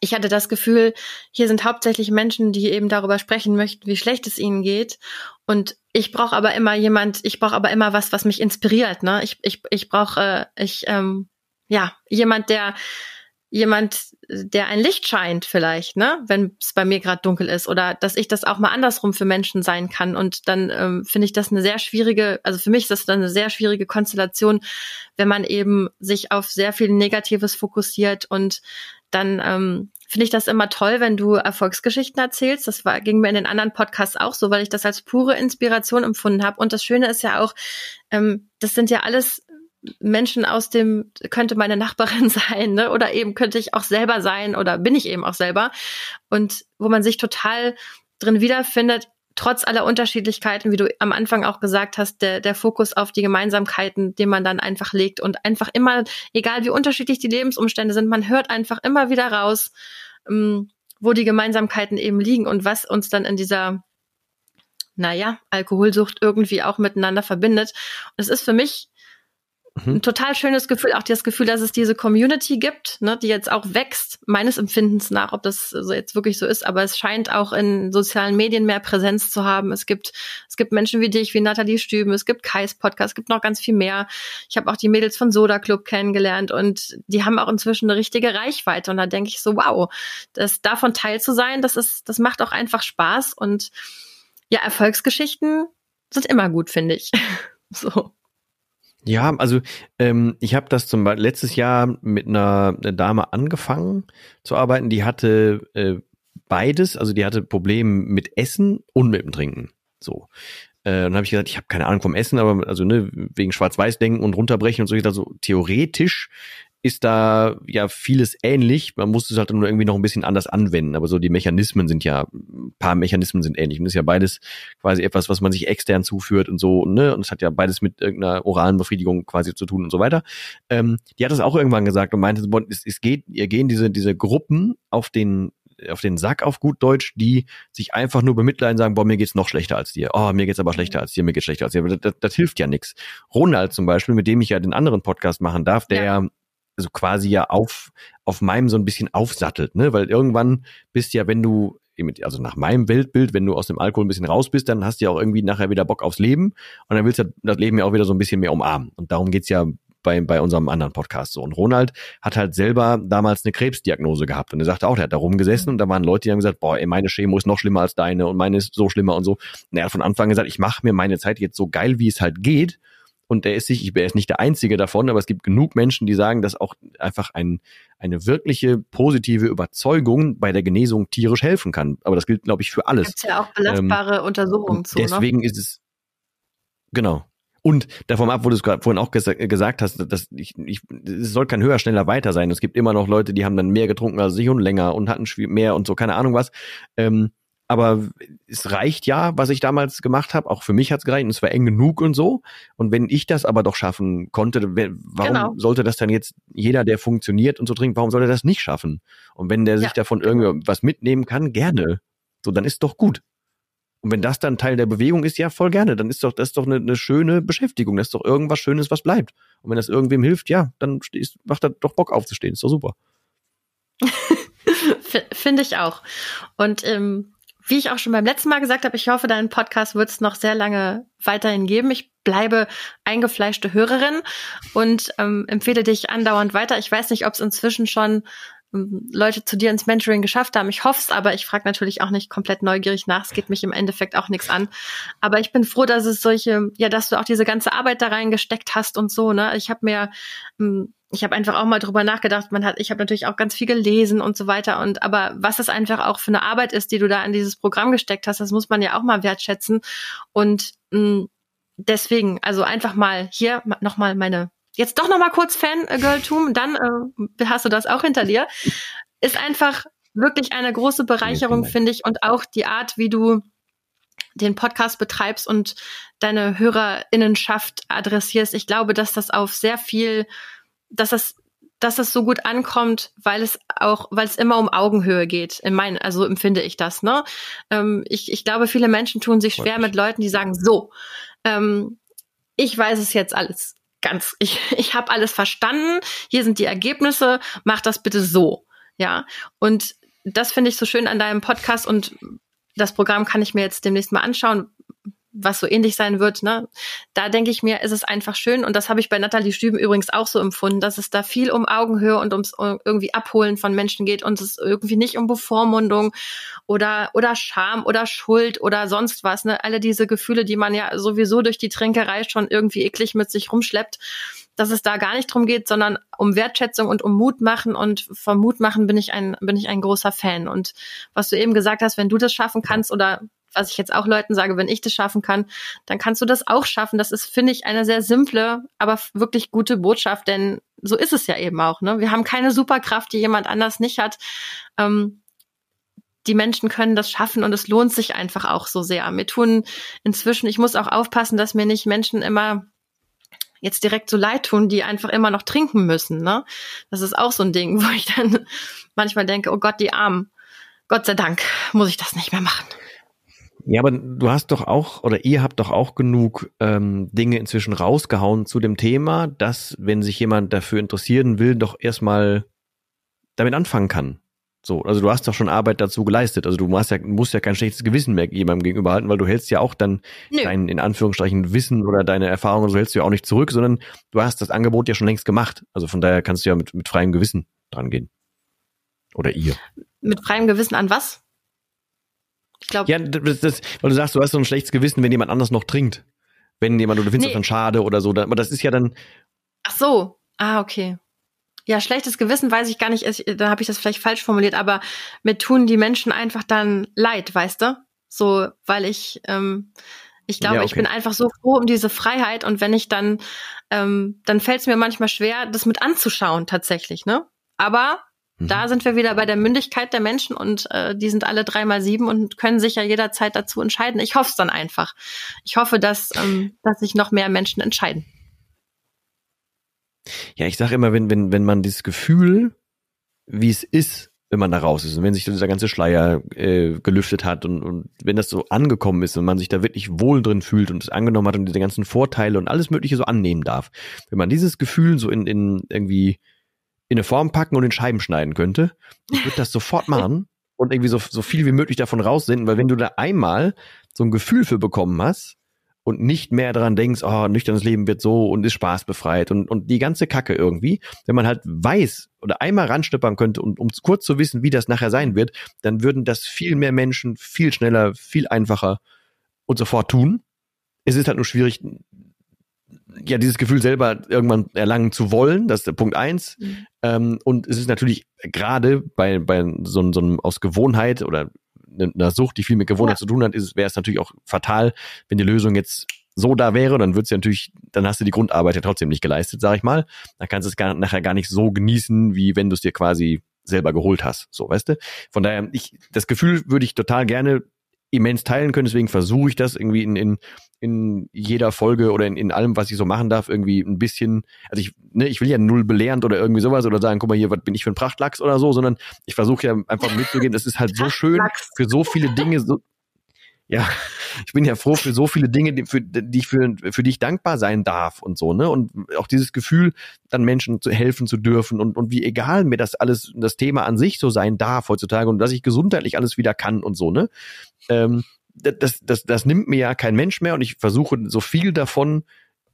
ich hatte das Gefühl, hier sind hauptsächlich Menschen, die eben darüber sprechen möchten, wie schlecht es ihnen geht. Und ich brauche aber immer jemand, ich brauche aber immer was, was mich inspiriert. Ne? Ich, ich, ich brauche, äh, ich, ähm, ja, jemand, der jemand, der ein Licht scheint vielleicht, ne, wenn es bei mir gerade dunkel ist oder dass ich das auch mal andersrum für Menschen sein kann und dann ähm, finde ich das eine sehr schwierige, also für mich ist das dann eine sehr schwierige Konstellation, wenn man eben sich auf sehr viel Negatives fokussiert und dann ähm, finde ich das immer toll, wenn du Erfolgsgeschichten erzählst. Das war, ging mir in den anderen Podcasts auch so, weil ich das als pure Inspiration empfunden habe. Und das Schöne ist ja auch, ähm, das sind ja alles Menschen aus dem, könnte meine Nachbarin [laughs] sein, ne? oder eben könnte ich auch selber sein oder bin ich eben auch selber. Und wo man sich total drin wiederfindet, trotz aller Unterschiedlichkeiten, wie du am Anfang auch gesagt hast, der, der Fokus auf die Gemeinsamkeiten, den man dann einfach legt und einfach immer, egal wie unterschiedlich die Lebensumstände sind, man hört einfach immer wieder raus, ähm, wo die Gemeinsamkeiten eben liegen und was uns dann in dieser, naja, Alkoholsucht irgendwie auch miteinander verbindet. Und es ist für mich Mhm. Ein total schönes Gefühl, auch das Gefühl, dass es diese Community gibt, ne, die jetzt auch wächst, meines Empfindens nach, ob das so jetzt wirklich so ist, aber es scheint auch in sozialen Medien mehr Präsenz zu haben. Es gibt, es gibt Menschen wie dich, wie Nathalie Stüben, es gibt Kais Podcast, es gibt noch ganz viel mehr. Ich habe auch die Mädels von Soda Club kennengelernt und die haben auch inzwischen eine richtige Reichweite. Und da denke ich so, wow, das davon teil zu sein, das ist, das macht auch einfach Spaß und ja, Erfolgsgeschichten sind immer gut, finde ich. [laughs] so. Ja, also ähm, ich habe das zum Beispiel letztes Jahr mit einer, Dame angefangen zu arbeiten, die hatte äh, beides, also die hatte Probleme mit Essen und mit dem Trinken. So. Äh, dann habe ich gesagt, ich habe keine Ahnung vom Essen, aber also ne, wegen Schwarz-Weiß-Denken und runterbrechen und so, ich dachte so, theoretisch ist da ja vieles ähnlich. Man muss es halt nur irgendwie noch ein bisschen anders anwenden. Aber so die Mechanismen sind ja, ein paar Mechanismen sind ähnlich. Und das ist ja beides quasi etwas, was man sich extern zuführt und so, ne? Und es hat ja beides mit irgendeiner oralen Befriedigung quasi zu tun und so weiter. Ähm, die hat das auch irgendwann gesagt und meinte, es, es geht, ihr gehen diese, diese Gruppen auf den auf den Sack auf gut Deutsch, die sich einfach nur bemitleiden, sagen, boah, mir geht's noch schlechter als dir. Oh, mir geht's aber schlechter als dir, mir geht's schlechter als dir. Das, das, das hilft ja nichts. Ronald zum Beispiel, mit dem ich ja den anderen Podcast machen darf, der ja also quasi ja auf, auf meinem so ein bisschen aufsattelt, ne? Weil irgendwann bist ja, wenn du, also nach meinem Weltbild, wenn du aus dem Alkohol ein bisschen raus bist, dann hast du ja auch irgendwie nachher wieder Bock aufs Leben und dann willst du das Leben ja auch wieder so ein bisschen mehr umarmen. Und darum geht's ja bei, bei unserem anderen Podcast so. Und Ronald hat halt selber damals eine Krebsdiagnose gehabt und er sagte auch, der hat da rumgesessen und da waren Leute, die haben gesagt, boah, ey, meine Chemo ist noch schlimmer als deine und meine ist so schlimmer und so. Und er hat von Anfang an gesagt, ich mache mir meine Zeit jetzt so geil, wie es halt geht. Und er ist sich, ich bin jetzt nicht der Einzige davon, aber es gibt genug Menschen, die sagen, dass auch einfach ein, eine wirkliche positive Überzeugung bei der Genesung tierisch helfen kann. Aber das gilt, glaube ich, für alles. Gibt ja auch belastbare ähm, Untersuchungen zu. Ne? Deswegen ne? ist es genau. Und davon ab, wo du es vorhin auch ges gesagt hast, dass ich, ich, es soll kein höher, schneller, weiter sein. Es gibt immer noch Leute, die haben dann mehr getrunken als ich und länger und hatten mehr und so, keine Ahnung was. Ähm, aber es reicht ja, was ich damals gemacht habe. Auch für mich hat es gereicht und es war eng genug und so. Und wenn ich das aber doch schaffen konnte, warum genau. sollte das dann jetzt jeder, der funktioniert und so trinkt, warum soll er das nicht schaffen? Und wenn der sich ja. davon irgendwie was mitnehmen kann, gerne. So, dann ist doch gut. Und wenn das dann Teil der Bewegung ist, ja, voll gerne. Dann ist doch, das ist doch eine, eine schöne Beschäftigung. Das ist doch irgendwas Schönes, was bleibt. Und wenn das irgendwem hilft, ja, dann ist, macht er doch Bock aufzustehen. Ist doch super. [laughs] Finde ich auch. Und ähm, wie ich auch schon beim letzten Mal gesagt habe, ich hoffe, deinen Podcast wird es noch sehr lange weiterhin geben. Ich bleibe eingefleischte Hörerin und ähm, empfehle dich andauernd weiter. Ich weiß nicht, ob es inzwischen schon Leute zu dir ins Mentoring geschafft haben. Ich hoffe es, aber ich frage natürlich auch nicht komplett neugierig nach. Es geht mich im Endeffekt auch nichts an. Aber ich bin froh, dass es solche, ja, dass du auch diese ganze Arbeit da reingesteckt hast und so. Ne, ich habe mir, hm, ich habe einfach auch mal drüber nachgedacht. Man hat, ich habe natürlich auch ganz viel gelesen und so weiter. Und aber was es einfach auch für eine Arbeit ist, die du da in dieses Programm gesteckt hast, das muss man ja auch mal wertschätzen. Und mh, hm, deswegen, also einfach mal hier nochmal meine jetzt doch noch mal kurz Fangirltum, dann äh, hast du das auch hinter dir, ist einfach wirklich eine große Bereicherung, finde ich, und auch die Art, wie du den Podcast betreibst und deine Hörerinnenschaft adressierst. Ich glaube, dass das auf sehr viel, dass das dass es so gut ankommt, weil es auch, weil es immer um Augenhöhe geht. In meinen, also empfinde ich das. Ne? Ähm, ich, ich glaube, viele Menschen tun sich schwer mit Leuten, die sagen: So, ähm, ich weiß es jetzt alles ganz, ich, [laughs] ich habe alles verstanden, hier sind die Ergebnisse, mach das bitte so. Ja. Und das finde ich so schön an deinem Podcast und das Programm kann ich mir jetzt demnächst mal anschauen, was so ähnlich sein wird, ne? Da denke ich mir, ist es einfach schön und das habe ich bei Nathalie Stüben übrigens auch so empfunden, dass es da viel um Augenhöhe und ums irgendwie Abholen von Menschen geht und es irgendwie nicht um Bevormundung oder oder Scham oder Schuld oder sonst was, ne? Alle diese Gefühle, die man ja sowieso durch die Trinkerei schon irgendwie eklig mit sich rumschleppt, dass es da gar nicht drum geht, sondern um Wertschätzung und um Mut machen und vom Mut machen bin ich ein bin ich ein großer Fan und was du eben gesagt hast, wenn du das schaffen kannst oder was ich jetzt auch Leuten sage, wenn ich das schaffen kann, dann kannst du das auch schaffen. Das ist, finde ich, eine sehr simple, aber wirklich gute Botschaft, denn so ist es ja eben auch. Ne? Wir haben keine Superkraft, die jemand anders nicht hat. Ähm, die Menschen können das schaffen und es lohnt sich einfach auch so sehr. Mir tun inzwischen, ich muss auch aufpassen, dass mir nicht Menschen immer jetzt direkt so leid tun, die einfach immer noch trinken müssen. Ne? Das ist auch so ein Ding, [laughs] wo ich dann manchmal denke, oh Gott, die Armen. Gott sei Dank muss ich das nicht mehr machen. Ja, aber du hast doch auch, oder ihr habt doch auch genug ähm, Dinge inzwischen rausgehauen zu dem Thema, dass, wenn sich jemand dafür interessieren will, doch erstmal damit anfangen kann. So, also du hast doch schon Arbeit dazu geleistet. Also du musst ja, musst ja kein schlechtes Gewissen mehr jemandem gegenüber halten, weil du hältst ja auch dann Nö. dein, in Anführungsstrichen, Wissen oder deine Erfahrungen, so hältst du ja auch nicht zurück, sondern du hast das Angebot ja schon längst gemacht. Also von daher kannst du ja mit, mit freiem Gewissen dran gehen. Oder ihr. Mit freiem Gewissen an was? Ich glaube. Ja, das, das, weil du sagst, du hast so ein schlechtes Gewissen, wenn jemand anders noch trinkt. Wenn jemand, oder du findest nee. das dann schade oder so. Aber das ist ja dann. Ach so. Ah, okay. Ja, schlechtes Gewissen weiß ich gar nicht, da habe ich das vielleicht falsch formuliert, aber mir tun die Menschen einfach dann leid, weißt du? So, weil ich, ähm, Ich glaube, ja, okay. ich bin einfach so froh um diese Freiheit und wenn ich dann, ähm, dann fällt es mir manchmal schwer, das mit anzuschauen tatsächlich, ne? Aber mhm. da sind wir wieder bei der Mündigkeit der Menschen und äh, die sind alle dreimal sieben und können sich ja jederzeit dazu entscheiden. Ich hoffe es dann einfach. Ich hoffe, dass, ähm, dass sich noch mehr Menschen entscheiden. Ja, ich sage immer, wenn, wenn, wenn man dieses Gefühl, wie es ist, wenn man da raus ist und wenn sich dieser ganze Schleier äh, gelüftet hat und, und wenn das so angekommen ist und man sich da wirklich wohl drin fühlt und es angenommen hat und diese ganzen Vorteile und alles Mögliche so annehmen darf. Wenn man dieses Gefühl so in, in irgendwie in eine Form packen und in Scheiben schneiden könnte, ich würde das sofort [laughs] machen und irgendwie so, so viel wie möglich davon raussenden, weil wenn du da einmal so ein Gefühl für bekommen hast, und nicht mehr daran denkst, oh, nüchternes Leben wird so und ist spaßbefreit und, und die ganze Kacke irgendwie. Wenn man halt weiß oder einmal ranschnippern könnte, und, um kurz zu wissen, wie das nachher sein wird, dann würden das viel mehr Menschen viel schneller, viel einfacher und sofort tun. Es ist halt nur schwierig, ja, dieses Gefühl selber irgendwann erlangen zu wollen, das ist der Punkt eins. Mhm. Ähm, und es ist natürlich gerade bei, bei so, so einem aus Gewohnheit oder einer Sucht, die viel mit Gewohnheit ja. zu tun hat, ist, wäre es natürlich auch fatal, wenn die Lösung jetzt so da wäre, dann wird's ja natürlich, dann hast du die Grundarbeit ja trotzdem nicht geleistet, sag ich mal. Dann kannst du es gar, nachher gar nicht so genießen, wie wenn du es dir quasi selber geholt hast. So, weißt du? Von daher, ich, das Gefühl würde ich total gerne immens teilen können. Deswegen versuche ich das irgendwie in, in, in jeder Folge oder in, in allem, was ich so machen darf, irgendwie ein bisschen, also ich, ne, ich will ja null belehrend oder irgendwie sowas oder sagen, guck mal hier, was bin ich für ein Prachtlachs oder so, sondern ich versuche ja einfach mitzugehen. Das ist halt so schön für so viele Dinge, so, ja, ich bin ja froh für so viele Dinge, die, für, die ich für, für die dankbar sein darf und so, ne? Und auch dieses Gefühl, dann Menschen zu helfen zu dürfen und, und wie egal mir das alles, das Thema an sich so sein darf heutzutage und dass ich gesundheitlich alles wieder kann und so, ne? Ähm, das, das, das nimmt mir ja kein Mensch mehr und ich versuche so viel davon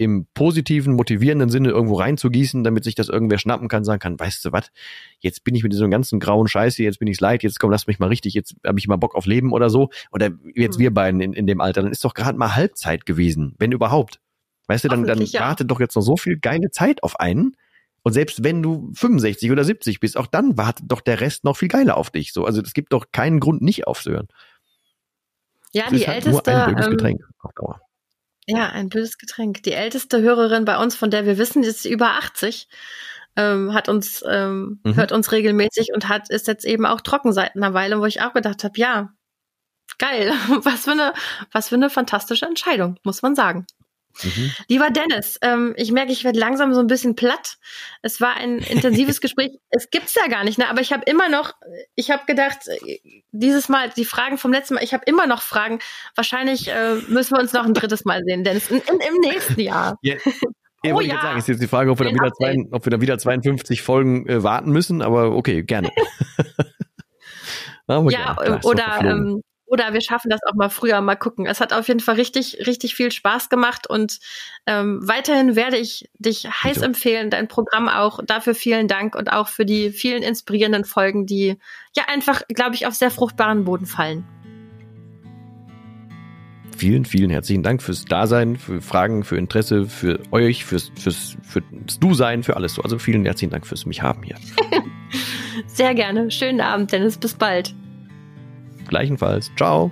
im positiven, motivierenden Sinne irgendwo reinzugießen, damit sich das irgendwer schnappen kann, sagen kann, weißt du was, jetzt bin ich mit diesem ganzen grauen Scheiß hier, jetzt bin ich's leid, jetzt komm, lass mich mal richtig, jetzt habe ich mal Bock auf Leben oder so. Oder jetzt mhm. wir beiden in, in dem Alter, dann ist doch gerade mal Halbzeit gewesen, wenn überhaupt. Weißt du, dann, dann ja. wartet doch jetzt noch so viel geile Zeit auf einen. Und selbst wenn du 65 oder 70 bist, auch dann wartet doch der Rest noch viel geiler auf dich. So, also es gibt doch keinen Grund, nicht aufzuhören. Ja, das die halt älteste. Nur ein ähm, Getränk auf Dauer. Ja, ein blödes Getränk. Die älteste Hörerin bei uns, von der wir wissen, ist über 80, ähm, hat uns, ähm, mhm. hört uns regelmäßig und hat, ist jetzt eben auch trocken seit einer Weile, wo ich auch gedacht habe, ja, geil, [laughs] was für eine, was für eine fantastische Entscheidung, muss man sagen. Mhm. Lieber Dennis, ähm, ich merke, ich werde langsam so ein bisschen platt. Es war ein intensives [laughs] Gespräch. Es gibt's ja gar nicht, ne? Aber ich habe immer noch, ich habe gedacht, dieses Mal die Fragen vom letzten Mal, ich habe immer noch Fragen. Wahrscheinlich äh, müssen wir uns noch ein drittes Mal sehen, Dennis, in, in, im nächsten Jahr. [laughs] Ja. Ja, oh, ja. sagen, ist jetzt die Frage, ob wir, da wieder, zwei, ob wir da wieder 52 Folgen äh, warten müssen, aber okay, gerne. [laughs] ja, ja oder ähm, oder wir schaffen das auch mal früher, mal gucken. Es hat auf jeden Fall richtig, richtig viel Spaß gemacht und ähm, weiterhin werde ich dich heiß Bitte. empfehlen, dein Programm auch. Dafür vielen Dank und auch für die vielen inspirierenden Folgen, die ja einfach, glaube ich, auf sehr fruchtbaren Boden fallen. Vielen, vielen herzlichen Dank fürs Dasein, für Fragen, für Interesse, für euch, fürs, fürs, fürs Du-Sein, für alles so. Also vielen herzlichen Dank fürs mich haben hier. [laughs] Sehr gerne. Schönen Abend, Dennis. Bis bald. Gleichenfalls. Ciao.